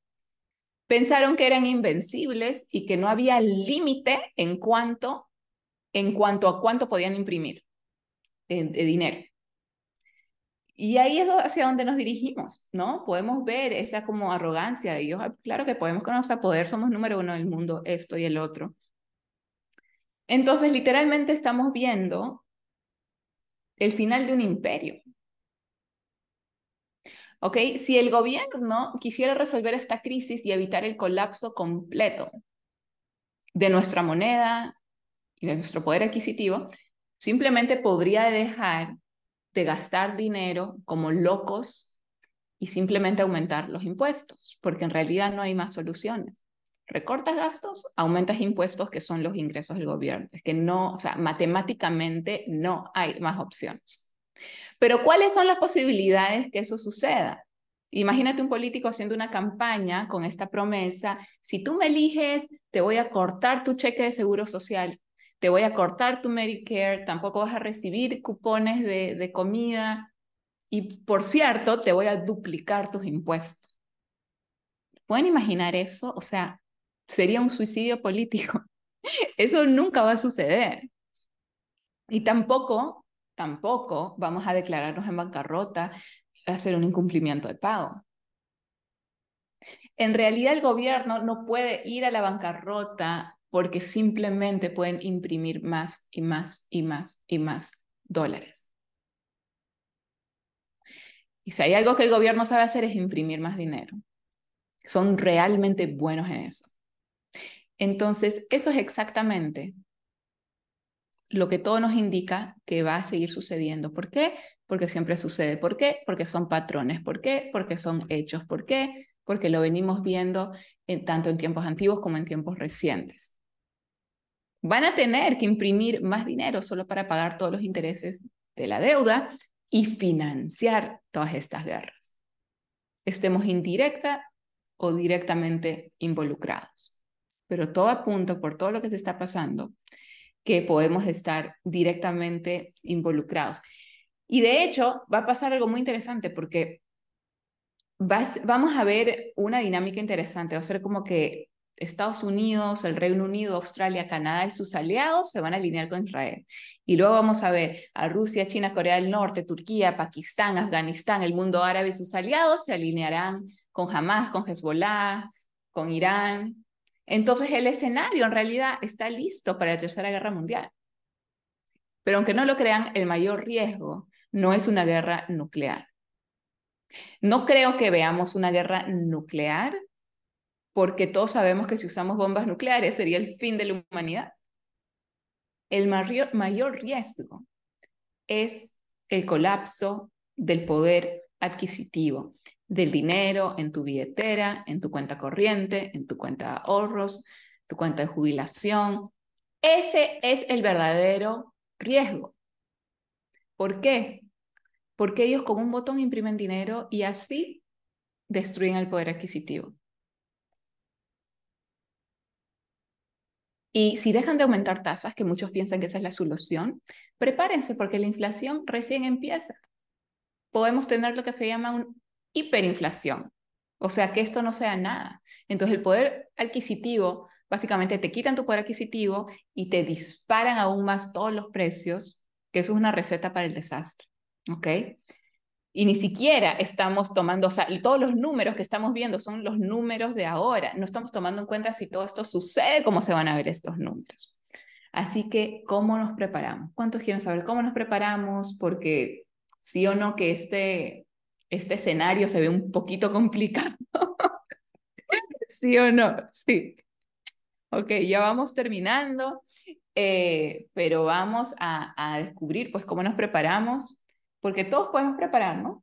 [SPEAKER 1] pensaron que eran invencibles y que no había límite en cuanto, en cuanto a cuánto podían imprimir de dinero. Y ahí es hacia donde nos dirigimos, ¿no? Podemos ver esa como arrogancia de ellos. Claro que podemos con nuestro poder, somos número uno del mundo, esto y el otro. Entonces, literalmente estamos viendo el final de un imperio. ¿Ok? Si el gobierno quisiera resolver esta crisis y evitar el colapso completo de nuestra moneda y de nuestro poder adquisitivo, simplemente podría dejar de gastar dinero como locos y simplemente aumentar los impuestos, porque en realidad no hay más soluciones. Recortas gastos, aumentas impuestos, que son los ingresos del gobierno. Es que no, o sea, matemáticamente no hay más opciones. Pero ¿cuáles son las posibilidades que eso suceda? Imagínate un político haciendo una campaña con esta promesa, si tú me eliges, te voy a cortar tu cheque de seguro social te voy a cortar tu Medicare, tampoco vas a recibir cupones de, de comida y, por cierto, te voy a duplicar tus impuestos. ¿Pueden imaginar eso? O sea, sería un suicidio político. Eso nunca va a suceder. Y tampoco, tampoco vamos a declararnos en bancarrota, hacer un incumplimiento de pago. En realidad el gobierno no puede ir a la bancarrota porque simplemente pueden imprimir más y más y más y más dólares. Y si hay algo que el gobierno sabe hacer es imprimir más dinero. Son realmente buenos en eso. Entonces, eso es exactamente lo que todo nos indica que va a seguir sucediendo. ¿Por qué? Porque siempre sucede. ¿Por qué? Porque son patrones. ¿Por qué? Porque son hechos. ¿Por qué? Porque lo venimos viendo tanto en tiempos antiguos como en tiempos recientes van a tener que imprimir más dinero solo para pagar todos los intereses de la deuda y financiar todas estas guerras. Estemos indirecta o directamente involucrados. Pero todo apunta por todo lo que se está pasando que podemos estar directamente involucrados. Y de hecho, va a pasar algo muy interesante porque vamos a ver una dinámica interesante. Va a ser como que Estados Unidos, el Reino Unido, Australia, Canadá y sus aliados se van a alinear con Israel. Y luego vamos a ver a Rusia, China, Corea del Norte, Turquía, Pakistán, Afganistán, el mundo árabe y sus aliados se alinearán con Hamas, con Hezbollah, con Irán. Entonces el escenario en realidad está listo para la Tercera Guerra Mundial. Pero aunque no lo crean, el mayor riesgo no es una guerra nuclear. No creo que veamos una guerra nuclear porque todos sabemos que si usamos bombas nucleares sería el fin de la humanidad. El mayor, riesgo es el colapso del poder adquisitivo, del dinero en tu billetera, en tu cuenta corriente, en tu cuenta de ahorros, tu cuenta de jubilación. Ese es el verdadero riesgo. ¿Por qué? Porque ellos con un botón imprimen dinero y así destruyen el poder adquisitivo. Y si dejan de aumentar tasas, que muchos piensan que esa es la solución, prepárense porque la inflación recién empieza. Podemos tener lo que se llama una hiperinflación, o sea, que esto no sea nada. Entonces el poder adquisitivo, básicamente te quitan tu poder adquisitivo y te disparan aún más todos los precios, que eso es una receta para el desastre. ¿Ok? Y ni siquiera estamos tomando, o sea, todos los números que estamos viendo son los números de ahora. No estamos tomando en cuenta si todo esto sucede, cómo se van a ver estos números. Así que, ¿cómo nos preparamos? ¿Cuántos quieren saber cómo nos preparamos? Porque sí o no que este, este escenario se ve un poquito complicado. ¿Sí o no? Sí. Ok, ya vamos terminando, eh, pero vamos a, a descubrir pues cómo nos preparamos, porque todos podemos prepararnos.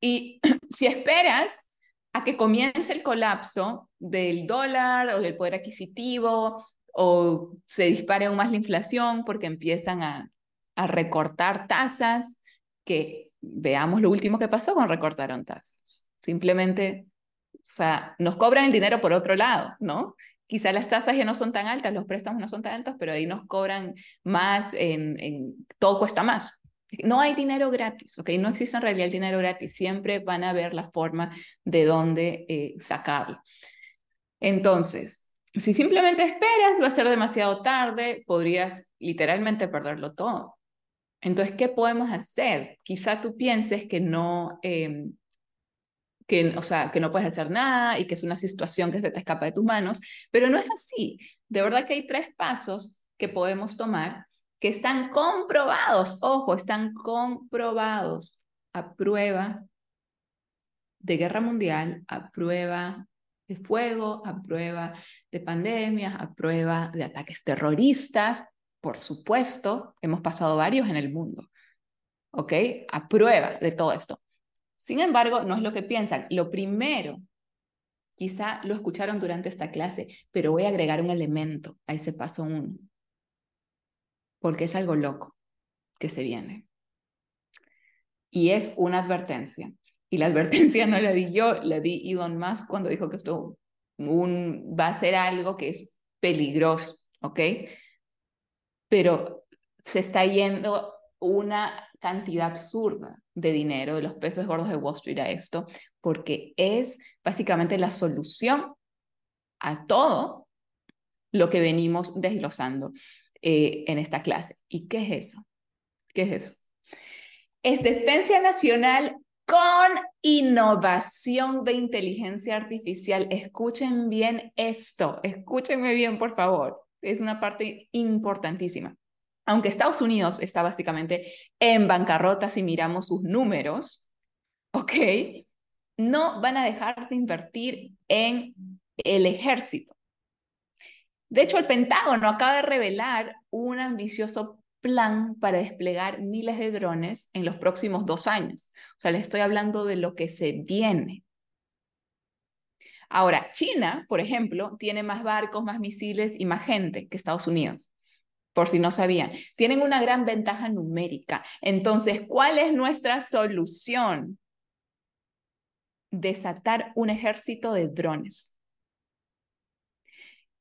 [SPEAKER 1] Y si esperas a que comience el colapso del dólar o del poder adquisitivo o se dispare aún más la inflación porque empiezan a, a recortar tasas, que veamos lo último que pasó con recortaron tasas. Simplemente, o sea, nos cobran el dinero por otro lado, ¿no? Quizá las tasas ya no son tan altas, los préstamos no son tan altos, pero ahí nos cobran más, en todo cuesta más. No hay dinero gratis, ¿ok? No existe en realidad el dinero gratis, siempre van a ver la forma de dónde eh, sacarlo. Entonces, si simplemente esperas, va a ser demasiado tarde, podrías literalmente perderlo todo. Entonces, ¿qué podemos hacer? Quizá tú pienses que no, em, que, o sea, que no puedes hacer nada y que es una situación que se te escapa de tus manos, pero no es así. De verdad que hay tres pasos que podemos tomar que están comprobados, ojo, están comprobados a prueba de guerra mundial, a prueba de fuego, a prueba de pandemias, a prueba de ataques terroristas, por supuesto, hemos pasado varios en el mundo, ¿ok? A prueba de todo esto. Sin embargo, no es lo que piensan. Lo primero, quizá lo escucharon durante esta clase, pero voy a agregar un elemento a ese paso uno porque es algo loco que se viene. Y es una advertencia. Y la advertencia no la di yo, la di Elon Musk cuando dijo que esto va a ser algo que es peligroso, ¿ok? Pero se está yendo una cantidad absurda de dinero de los pesos gordos de Wall Street a esto, porque es básicamente la solución a todo lo que venimos desglosando. Eh, en esta clase. ¿Y qué es eso? ¿Qué es eso? Es Defensa Nacional con innovación de inteligencia artificial. Escuchen bien esto, escúchenme bien, por favor. Es una parte importantísima. Aunque Estados Unidos está básicamente en bancarrota si miramos sus números, ¿ok? No van a dejar de invertir en el ejército. De hecho, el Pentágono acaba de revelar un ambicioso plan para desplegar miles de drones en los próximos dos años. O sea, les estoy hablando de lo que se viene. Ahora, China, por ejemplo, tiene más barcos, más misiles y más gente que Estados Unidos, por si no sabían. Tienen una gran ventaja numérica. Entonces, ¿cuál es nuestra solución? Desatar un ejército de drones.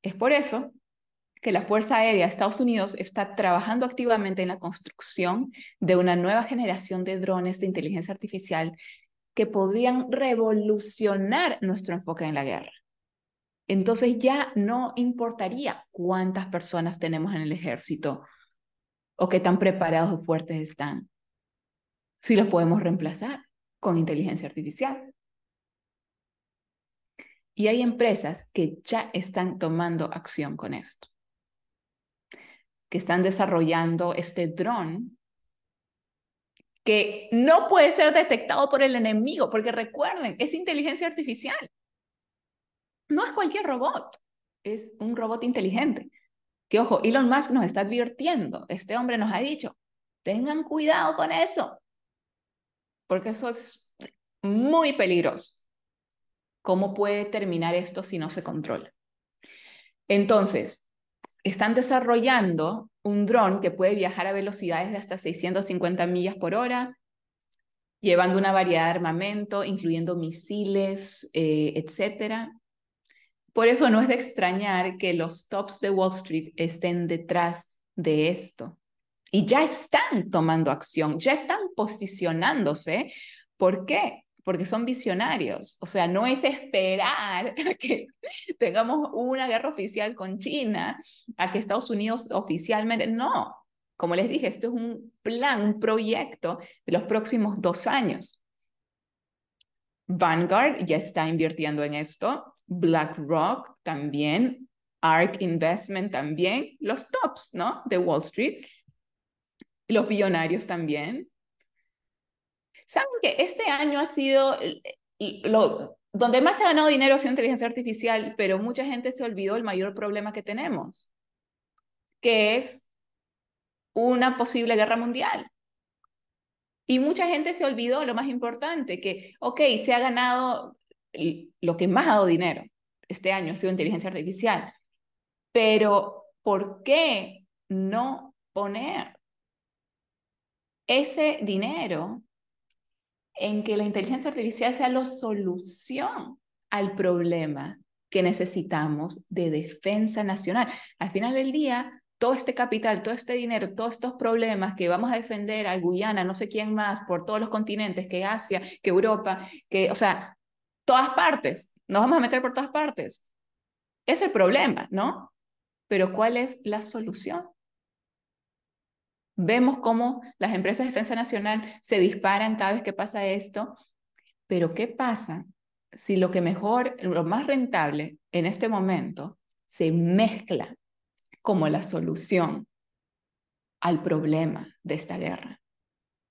[SPEAKER 1] Es por eso que la Fuerza Aérea de Estados Unidos está trabajando activamente en la construcción de una nueva generación de drones de inteligencia artificial que podrían revolucionar nuestro enfoque en la guerra. Entonces ya no importaría cuántas personas tenemos en el ejército o qué tan preparados o fuertes están, si los podemos reemplazar con inteligencia artificial. Y hay empresas que ya están tomando acción con esto, que están desarrollando este dron que no puede ser detectado por el enemigo, porque recuerden, es inteligencia artificial. No es cualquier robot, es un robot inteligente. Que ojo, Elon Musk nos está advirtiendo, este hombre nos ha dicho, tengan cuidado con eso, porque eso es muy peligroso. ¿Cómo puede terminar esto si no se controla? Entonces, están desarrollando un dron que puede viajar a velocidades de hasta 650 millas por hora, llevando una variedad de armamento, incluyendo misiles, eh, etc. Por eso no es de extrañar que los tops de Wall Street estén detrás de esto. Y ya están tomando acción, ya están posicionándose. ¿Por qué? Porque son visionarios. O sea, no es esperar que tengamos una guerra oficial con China, a que Estados Unidos oficialmente, no. Como les dije, esto es un plan, un proyecto de los próximos dos años. Vanguard ya está invirtiendo en esto, BlackRock también, ARK Investment también, los tops, ¿no? De Wall Street, los billonarios también, ¿Saben que este año ha sido lo, donde más se ha ganado dinero ha sido inteligencia artificial, pero mucha gente se olvidó el mayor problema que tenemos, que es una posible guerra mundial. Y mucha gente se olvidó lo más importante, que, ok, se ha ganado lo que más ha dado dinero este año, ha sido inteligencia artificial, pero ¿por qué no poner ese dinero en que la inteligencia artificial sea la solución al problema que necesitamos de defensa nacional? Al final del día, todo este capital, todo este dinero, todos estos problemas que vamos a defender a Guyana, no sé quién más, por todos los continentes, que Asia, que Europa, que, o sea, todas partes, nos vamos a meter por todas partes. Es el problema, ¿no? Pero ¿cuál es la solución? Vemos cómo las empresas de defensa nacional se disparan cada vez que pasa esto, pero ¿qué pasa si lo que mejor, lo más rentable en este momento se mezcla como la solución al problema de esta guerra.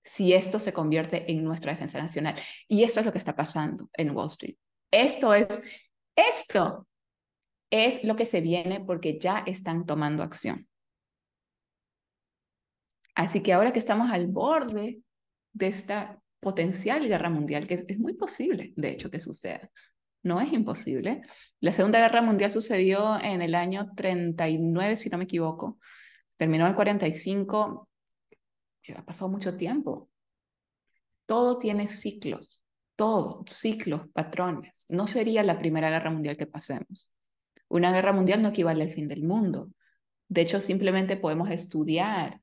[SPEAKER 1] Si esto se convierte en nuestra defensa nacional. Y esto es lo que está pasando en Wall Street. Esto es, esto es lo que se viene porque ya están tomando acción. Así que ahora que estamos al borde de esta potencial guerra mundial, que es, muy posible, de hecho, que suceda, no es imposible. La Segunda Guerra Mundial sucedió en el año 39, si no me equivoco. Terminó en el 45. Ya pasado mucho tiempo. Todo tiene ciclos, todo, ciclos, patrones. No sería la Primera Guerra Mundial que pasemos. Una guerra mundial no equivale al fin del mundo. De hecho, simplemente podemos estudiar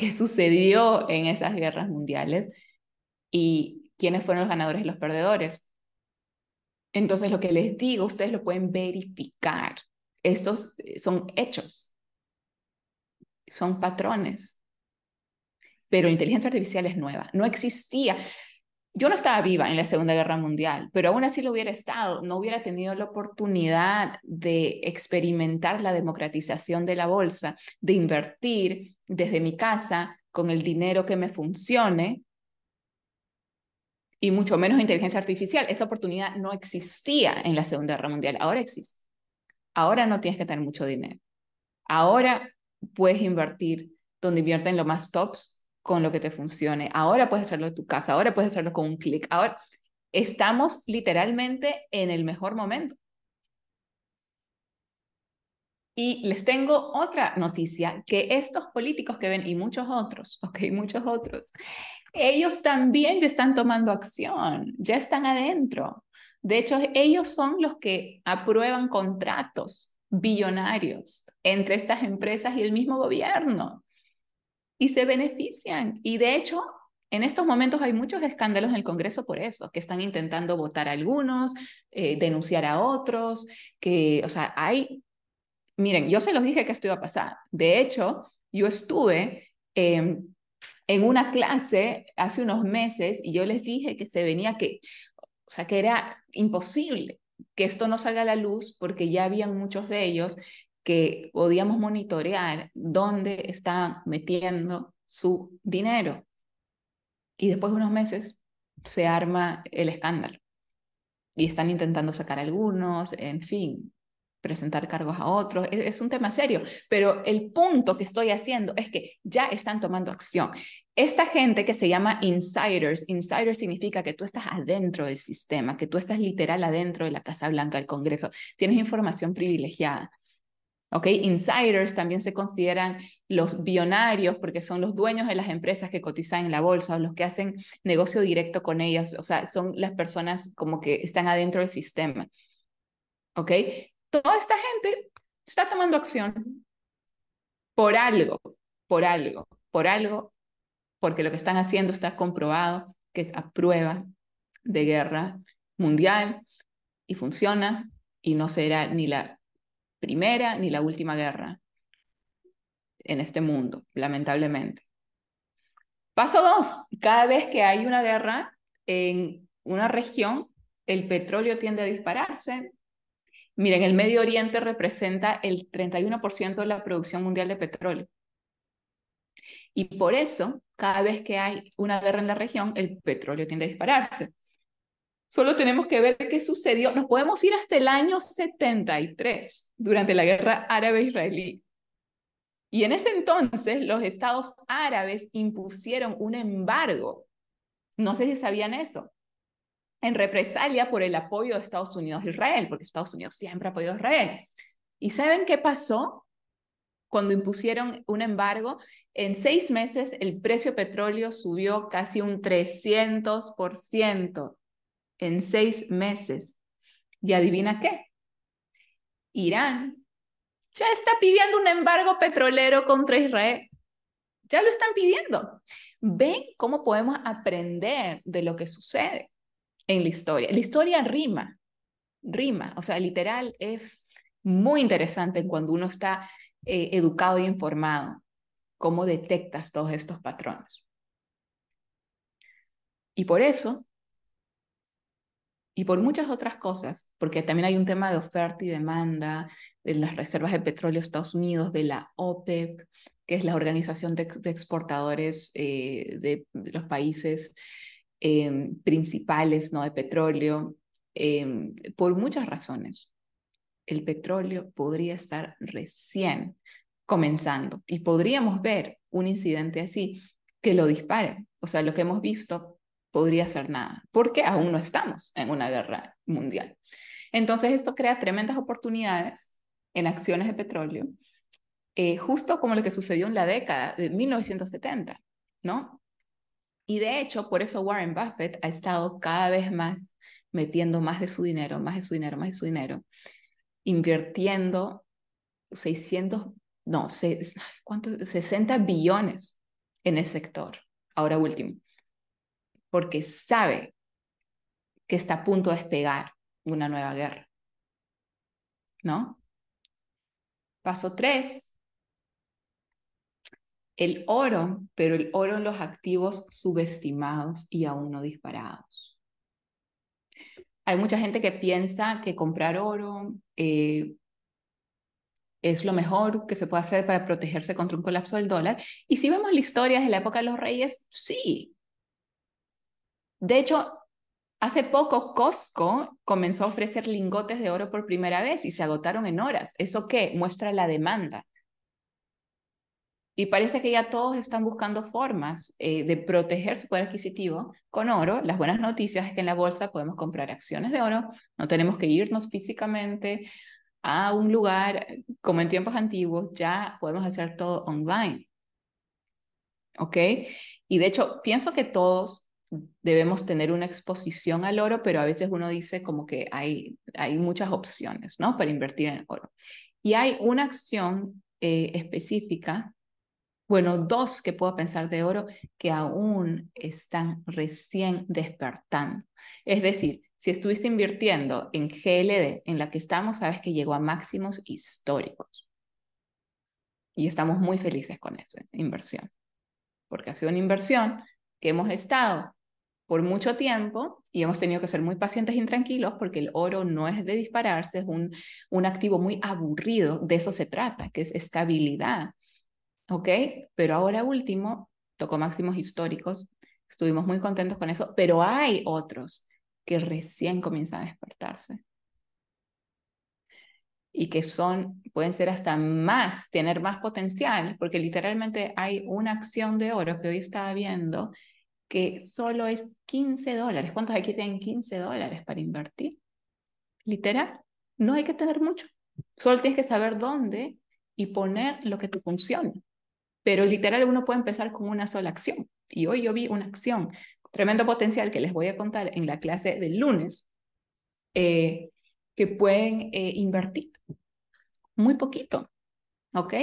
[SPEAKER 1] qué sucedió en esas guerras mundiales y quiénes fueron los ganadores y los perdedores. Entonces, lo que les digo, ustedes lo pueden verificar. Estos eh, son hechos, son patrones. Pero la inteligencia artificial es nueva, no existía. Yo no estaba viva en la Segunda Guerra Mundial, pero aún así lo hubiera estado, no hubiera tenido la oportunidad de experimentar la democratización de la bolsa, de invertir desde mi casa con el dinero que me funcione y mucho menos inteligencia artificial. Esa oportunidad no existía en la Segunda Guerra Mundial, ahora existe. Ahora no tienes que tener mucho dinero. Ahora puedes invertir donde invierten lo más tops con lo que te funcione. Ahora puedes hacerlo en tu casa, ahora puedes hacerlo con un clic. Ahora estamos literalmente en el mejor momento. Y les tengo otra noticia, que estos políticos que ven, y muchos otros, ok, muchos otros, ellos también ya están tomando acción, ya están adentro. De hecho, ellos son los que aprueban contratos billonarios entre estas empresas y el mismo gobierno y se benefician. Y de hecho, en estos momentos hay muchos escándalos en el Congreso por eso, que están intentando votar a algunos, eh, denunciar a otros, que, o sea, hay, miren, yo se los dije que esto iba a pasar. De hecho, yo estuve... Eh, en una clase hace unos meses y yo les dije que se venía que, o sea, que era imposible que esto no salga a la luz porque ya habían muchos de ellos que podíamos monitorear dónde estaban metiendo su dinero. Y después de unos meses se arma el escándalo. Y están intentando sacar algunos, en fin, presentar cargos a otros, es, un tema serio, pero el punto que estoy haciendo es que ya están tomando acción. Esta gente que se llama insiders, insiders significa que tú estás adentro del sistema, que tú estás literal adentro de la Casa Blanca del Congreso, tienes información privilegiada. ¿Ok? Insiders también se consideran los billonarios porque son los dueños de las empresas que cotizan en la bolsa, los que hacen negocio directo con ellas, o sea, son las personas como que están adentro del sistema. ¿Ok? toda esta gente está tomando acción por algo, por algo, por algo, porque lo que están haciendo está comprobado que es a prueba de guerra mundial y funciona y no será ni la primera ni la última guerra en este mundo, lamentablemente. Paso dos, cada vez que hay una guerra en una región, el petróleo tiende a dispararse, Miren, el Medio Oriente representa el 31% de la producción mundial de petróleo. Y por eso, cada vez que hay una guerra en la región, el petróleo tiende a dispararse. Solo tenemos que ver qué sucedió. Nos podemos ir hasta el año 73, durante la guerra árabe-israelí. Y en ese entonces los estados árabes impusieron un embargo. No sé si sabían eso. En represalia por el apoyo de Estados Unidos a Israel, porque Estados Unidos siempre ha apoyado a Israel. ¿Y saben qué pasó? Cuando impusieron un embargo, en seis meses el precio de petróleo subió casi un 300% en seis meses. ¿Y adivina qué? Irán ya está pidiendo un embargo petrolero contra Israel. Ya lo están pidiendo. Ven cómo podemos aprender de lo que sucede en la historia. La historia rima, rima, o sea, literal es muy interesante cuando uno está eh, educado y informado, cómo detectas todos estos patrones. Y por eso y por muchas otras cosas, porque también hay un tema de oferta y demanda de las reservas de petróleo de Estados Unidos, de la OPEP, que es la organización de, exportadores eh, de, los países em, principales ¿no? de petróleo, em, por muchas razones. El petróleo podría estar recién comenzando y podríamos ver un incidente así que lo dispare. O sea, lo que hemos visto podría ser nada, porque aún no estamos en una guerra mundial. Entonces, esto crea tremendas oportunidades en acciones de petróleo, eh, justo como lo que sucedió en la década de 1970, ¿no? Y de hecho, por eso Warren Buffett ha estado cada vez más metiendo más de su dinero, más de su dinero, más de su dinero, invirtiendo 600, no, ¿cuánto? 60 billones en el sector, ahora último porque sabe que está a punto de despegar una nueva guerra. ¿No? Paso tres, el oro, pero el oro en los activos subestimados y aún no disparados. Hay mucha gente que piensa que comprar oro eh, es lo mejor que se puede hacer para protegerse contra un colapso del dólar. Y si vemos la historia de la época de los reyes, sí, de hecho, hace poco Costco comenzó a ofrecer lingotes de oro por primera vez y se agotaron en horas. ¿Eso qué? Muestra la demanda. Y parece que ya todos están buscando formas eh, de proteger su poder adquisitivo con oro. Las buenas noticias es que en la bolsa podemos comprar acciones de oro, no tenemos que irnos físicamente a un lugar como en tiempos antiguos, ya podemos hacer todo online. ¿Ok? Y de hecho, pienso que todos debemos tener una exposición al oro, pero a veces uno dice como que hay, hay muchas opciones, ¿no? Para invertir en oro. Y hay una acción eh, específica, bueno, dos que puedo pensar de oro que aún están recién despertando. Es decir, si estuviste invirtiendo en GLD, en la que estamos, sabes que llegó a máximos históricos. Y estamos muy felices con esa inversión, porque ha sido una inversión que hemos estado por mucho tiempo y hemos tenido que ser muy pacientes y tranquilos porque el oro no es de dispararse, es un, un activo muy aburrido, de eso se trata, que es estabilidad. ¿Ok? Pero ahora último, tocó máximos históricos, estuvimos muy contentos con eso, pero hay otros que recién comienzan a despertarse y que son, pueden ser hasta más, tener más potencial, porque literalmente hay una acción de oro que hoy estaba viendo que solo es 15 dólares. ¿Cuántos aquí tienen 15 dólares para invertir? Literal, no hay que tener mucho. Solo tienes que saber dónde y poner lo que te funciona. Pero literal uno puede empezar con una sola acción. Y hoy yo vi una acción, tremendo potencial que les voy a contar en la clase del lunes, eh, que pueden eh, invertir muy poquito. ¿Ok?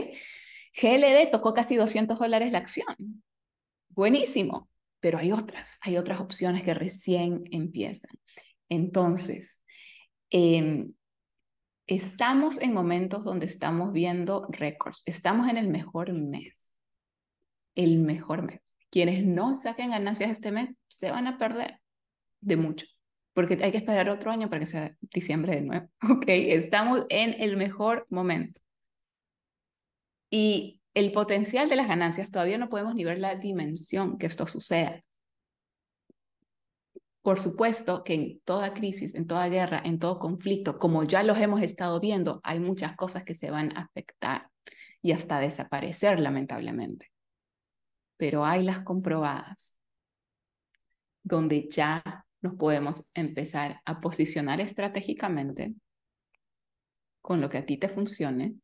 [SPEAKER 1] GLD tocó casi 200 dólares la acción. Buenísimo pero hay otras, hay otras opciones que recién empiezan. Entonces, em, estamos en momentos donde estamos viendo récords, estamos en el mejor mes, el mejor mes. Quienes no saquen ganancias este mes se van a perder de mucho, porque hay que esperar otro año para que sea diciembre de nuevo. Ok, estamos en el mejor momento. Y el potencial de las ganancias, todavía no podemos ni ver la dimensión que esto suceda. Por supuesto que en toda crisis, en toda guerra, en todo conflicto, como ya los hemos estado viendo, hay muchas cosas que se van a afectar y hasta desaparecer, lamentablemente. Pero hay las comprobadas, donde ya nos podemos empezar a posicionar estratégicamente con lo que a ti te funcione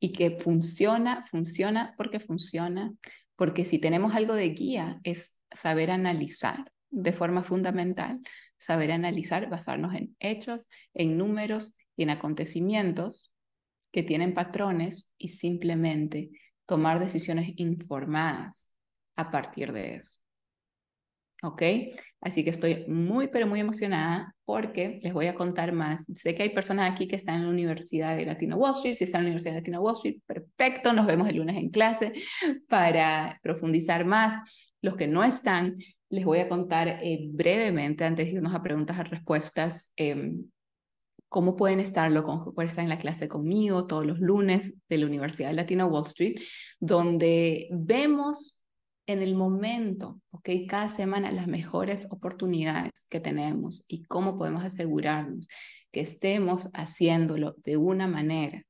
[SPEAKER 1] y que funciona, funciona porque funciona, porque si tenemos algo de guía es saber analizar de forma fundamental, saber analizar, basarnos en hechos, en números y en acontecimientos que tienen patrones y simplemente tomar decisiones informadas a partir de eso. ¿Ok? Así que estoy muy, pero muy emocionada porque les voy a contar más. Sé que hay personas aquí que están en la Universidad de Latino Wall Street. Si están en la Universidad de Latino Wall Street, perfecto. Nos vemos el lunes en clase para profundizar más. Los que no están, les voy a contar eh, brevemente, antes de irnos a preguntas y respuestas, em, cómo pueden estarlo, cómo pueden estar en la clase conmigo todos los lunes de la Universidad de Latino Wall Street, donde vemos en el momento, ¿ok? Cada semana las mejores oportunidades que tenemos y cómo podemos asegurarnos que estemos haciéndolo de una manera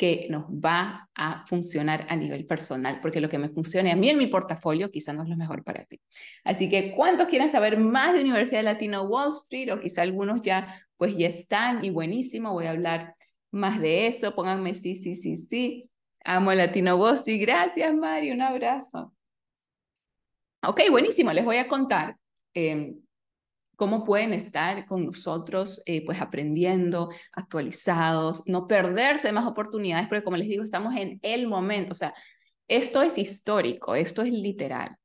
[SPEAKER 1] que nos va a funcionar a nivel personal, porque lo que me funcione a mí en mi portafolio quizá no es lo mejor para ti. Así que, ¿cuántos quieren saber más de Universidad Latino Wall Street? O quizá algunos ya, pues ya están y buenísimo, voy a hablar más de eso, pónganme sí, sí, sí, sí. Amo Latino Wall Street, gracias Mari, un abrazo. Ok, buenísimo, les voy a contar em, cómo pueden estar con nosotros, eh, pues aprendiendo, actualizados, no perderse más oportunidades, porque como les digo, estamos en el momento, o sea, esto es histórico, esto es literal,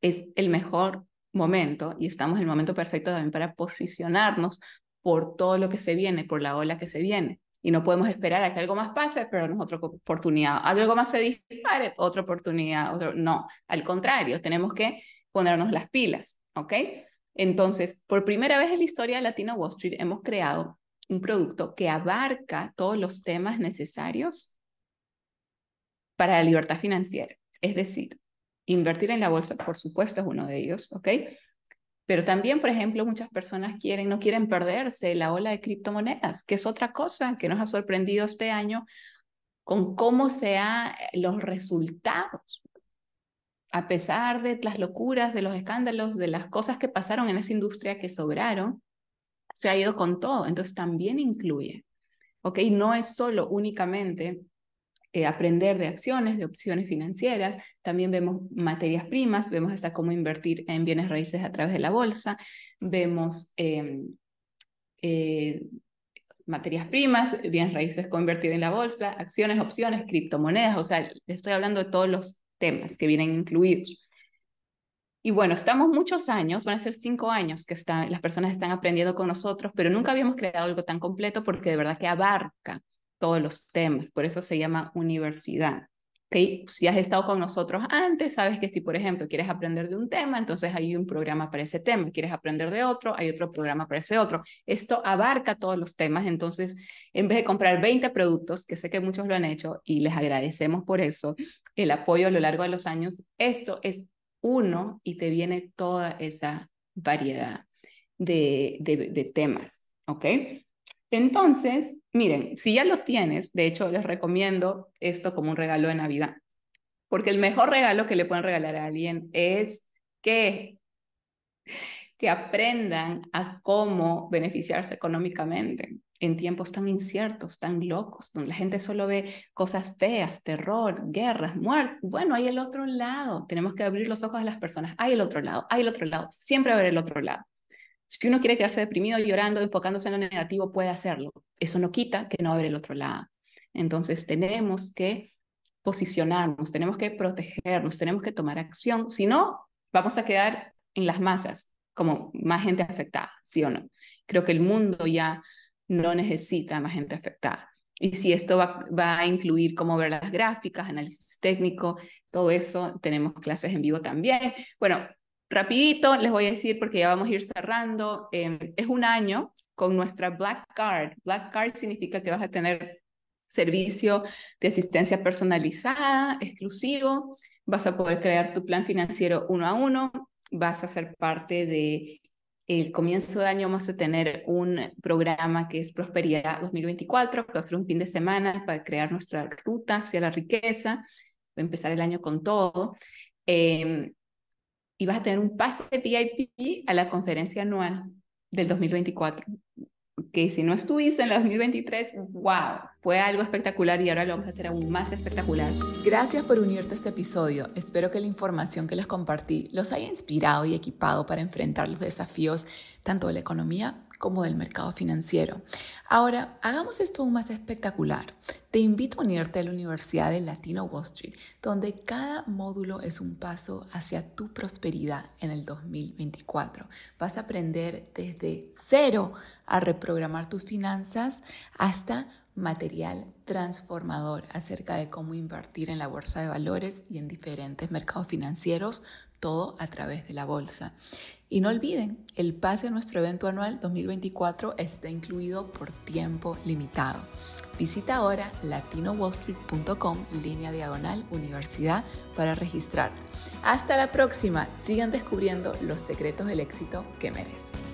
[SPEAKER 1] es el mejor momento y estamos en el momento perfecto también para posicionarnos por todo lo que se viene, por la ola que se viene y no podemos esperar a que algo más pase, pero no otra oportunidad. Algo más se dispare, otra oportunidad. Otro... No, al contrario, tenemos que ponernos las pilas, ¿ok? Entonces, por primera vez en la historia de Latino Wall Street hemos creado un producto que abarca todos los temas necesarios para la libertad financiera. Es decir, invertir en la bolsa, por supuesto, es uno de ellos, ¿ok? Pero también, por ejemplo, muchas personas quieren, no quieren perderse la ola de criptomonedas, que es otra cosa que nos ha sorprendido este año con cómo sean los resultados. A pesar de las locuras, de los escándalos, de las cosas que pasaron en esa industria que sobraron, se ha ido con todo. Entonces también incluye, ¿ok? No es solo únicamente eh, aprender de acciones, de opciones financieras. También vemos materias primas, vemos hasta cómo invertir en bienes raíces a través de la bolsa, vemos em, eh, materias primas, bienes raíces con invertir en la bolsa, acciones, opciones, criptomonedas, o sea, estoy hablando de todos los temas que vienen incluidos. Y bueno, estamos muchos años, van a ser cinco años que las personas están aprendiendo con nosotros, pero nunca habíamos creado algo tan completo porque de verdad que abarca todos los temas, por eso se llama universidad. ¿Okay? Si has estado con nosotros antes, sabes que si, por ejemplo, quieres aprender de un tema, entonces hay un programa para ese tema. Quieres aprender de otro, hay otro programa para ese otro. Esto abarca todos los temas, entonces, en vez de comprar 20 productos, que sé que muchos lo han hecho y les agradecemos por eso, el apoyo a lo largo de los años, esto es uno y te viene toda esa variedad de, de, de temas, ¿ok? Entonces, miren, si ya lo tienes, de hecho les recomiendo esto como un regalo de Navidad, porque el mejor regalo que le pueden regalar a alguien es que, que aprendan a cómo beneficiarse económicamente en tiempos tan inciertos, tan locos, donde la gente solo ve cosas feas, terror, guerras, muerte. Bueno, hay el otro lado. Tenemos que abrir los ojos a las personas. Hay el otro lado, hay el otro lado. Siempre haber el otro lado. Si uno quiere quedarse deprimido, llorando, enfocándose en lo negativo, puede hacerlo. Eso no quita que no va a haber el otro lado. Entonces tenemos que posicionarnos, tenemos que protegernos, tenemos que tomar acción. Si no, vamos a quedar en las masas, como más gente afectada, ¿sí o no? Creo que el mundo ya no necesita más gente afectada. Y si esto va, va, a incluir cómo ver las gráficas, análisis técnico, todo eso, tenemos clases en vivo también. Bueno, Rapidito les voy a decir porque ya vamos a ir cerrando. Em, es un año con nuestra Black Card. Black Card significa que vas a tener servicio de asistencia personalizada, exclusivo. Vas a poder crear tu plan financiero uno a uno. Vas a ser parte de el comienzo de año vamos a tener un programa que es Prosperidad 2024, que va a ser un fin de semana para crear nuestra ruta hacia la riqueza, empezar el año con todo. Em, y vas a tener un pase VIP a la conferencia anual del 2024 que si no estuviste en el 2023, wow, fue algo espectacular y ahora lo vamos a hacer aún más espectacular.
[SPEAKER 2] Gracias por unirte a este episodio. Espero que la información que les compartí los haya inspirado y equipado para enfrentar los desafíos tanto de la economía como del mercado financiero. Ahora, hagamos esto aún más espectacular. Te invito a unirte a la Universidad de Latino Wall Street, donde cada módulo es un paso hacia tu prosperidad en el 2024. Vas a aprender desde cero a reprogramar tus finanzas hasta material transformador acerca de cómo invertir en la bolsa de valores y en diferentes mercados financieros, todo a través de la bolsa. Y no olviden, el pase a nuestro evento anual 2024 está incluido por tiempo limitado. Visita ahora latinowallstreet.com línea diagonal universidad para registrarte. Hasta la próxima, sigan descubriendo los secretos del éxito que merecen.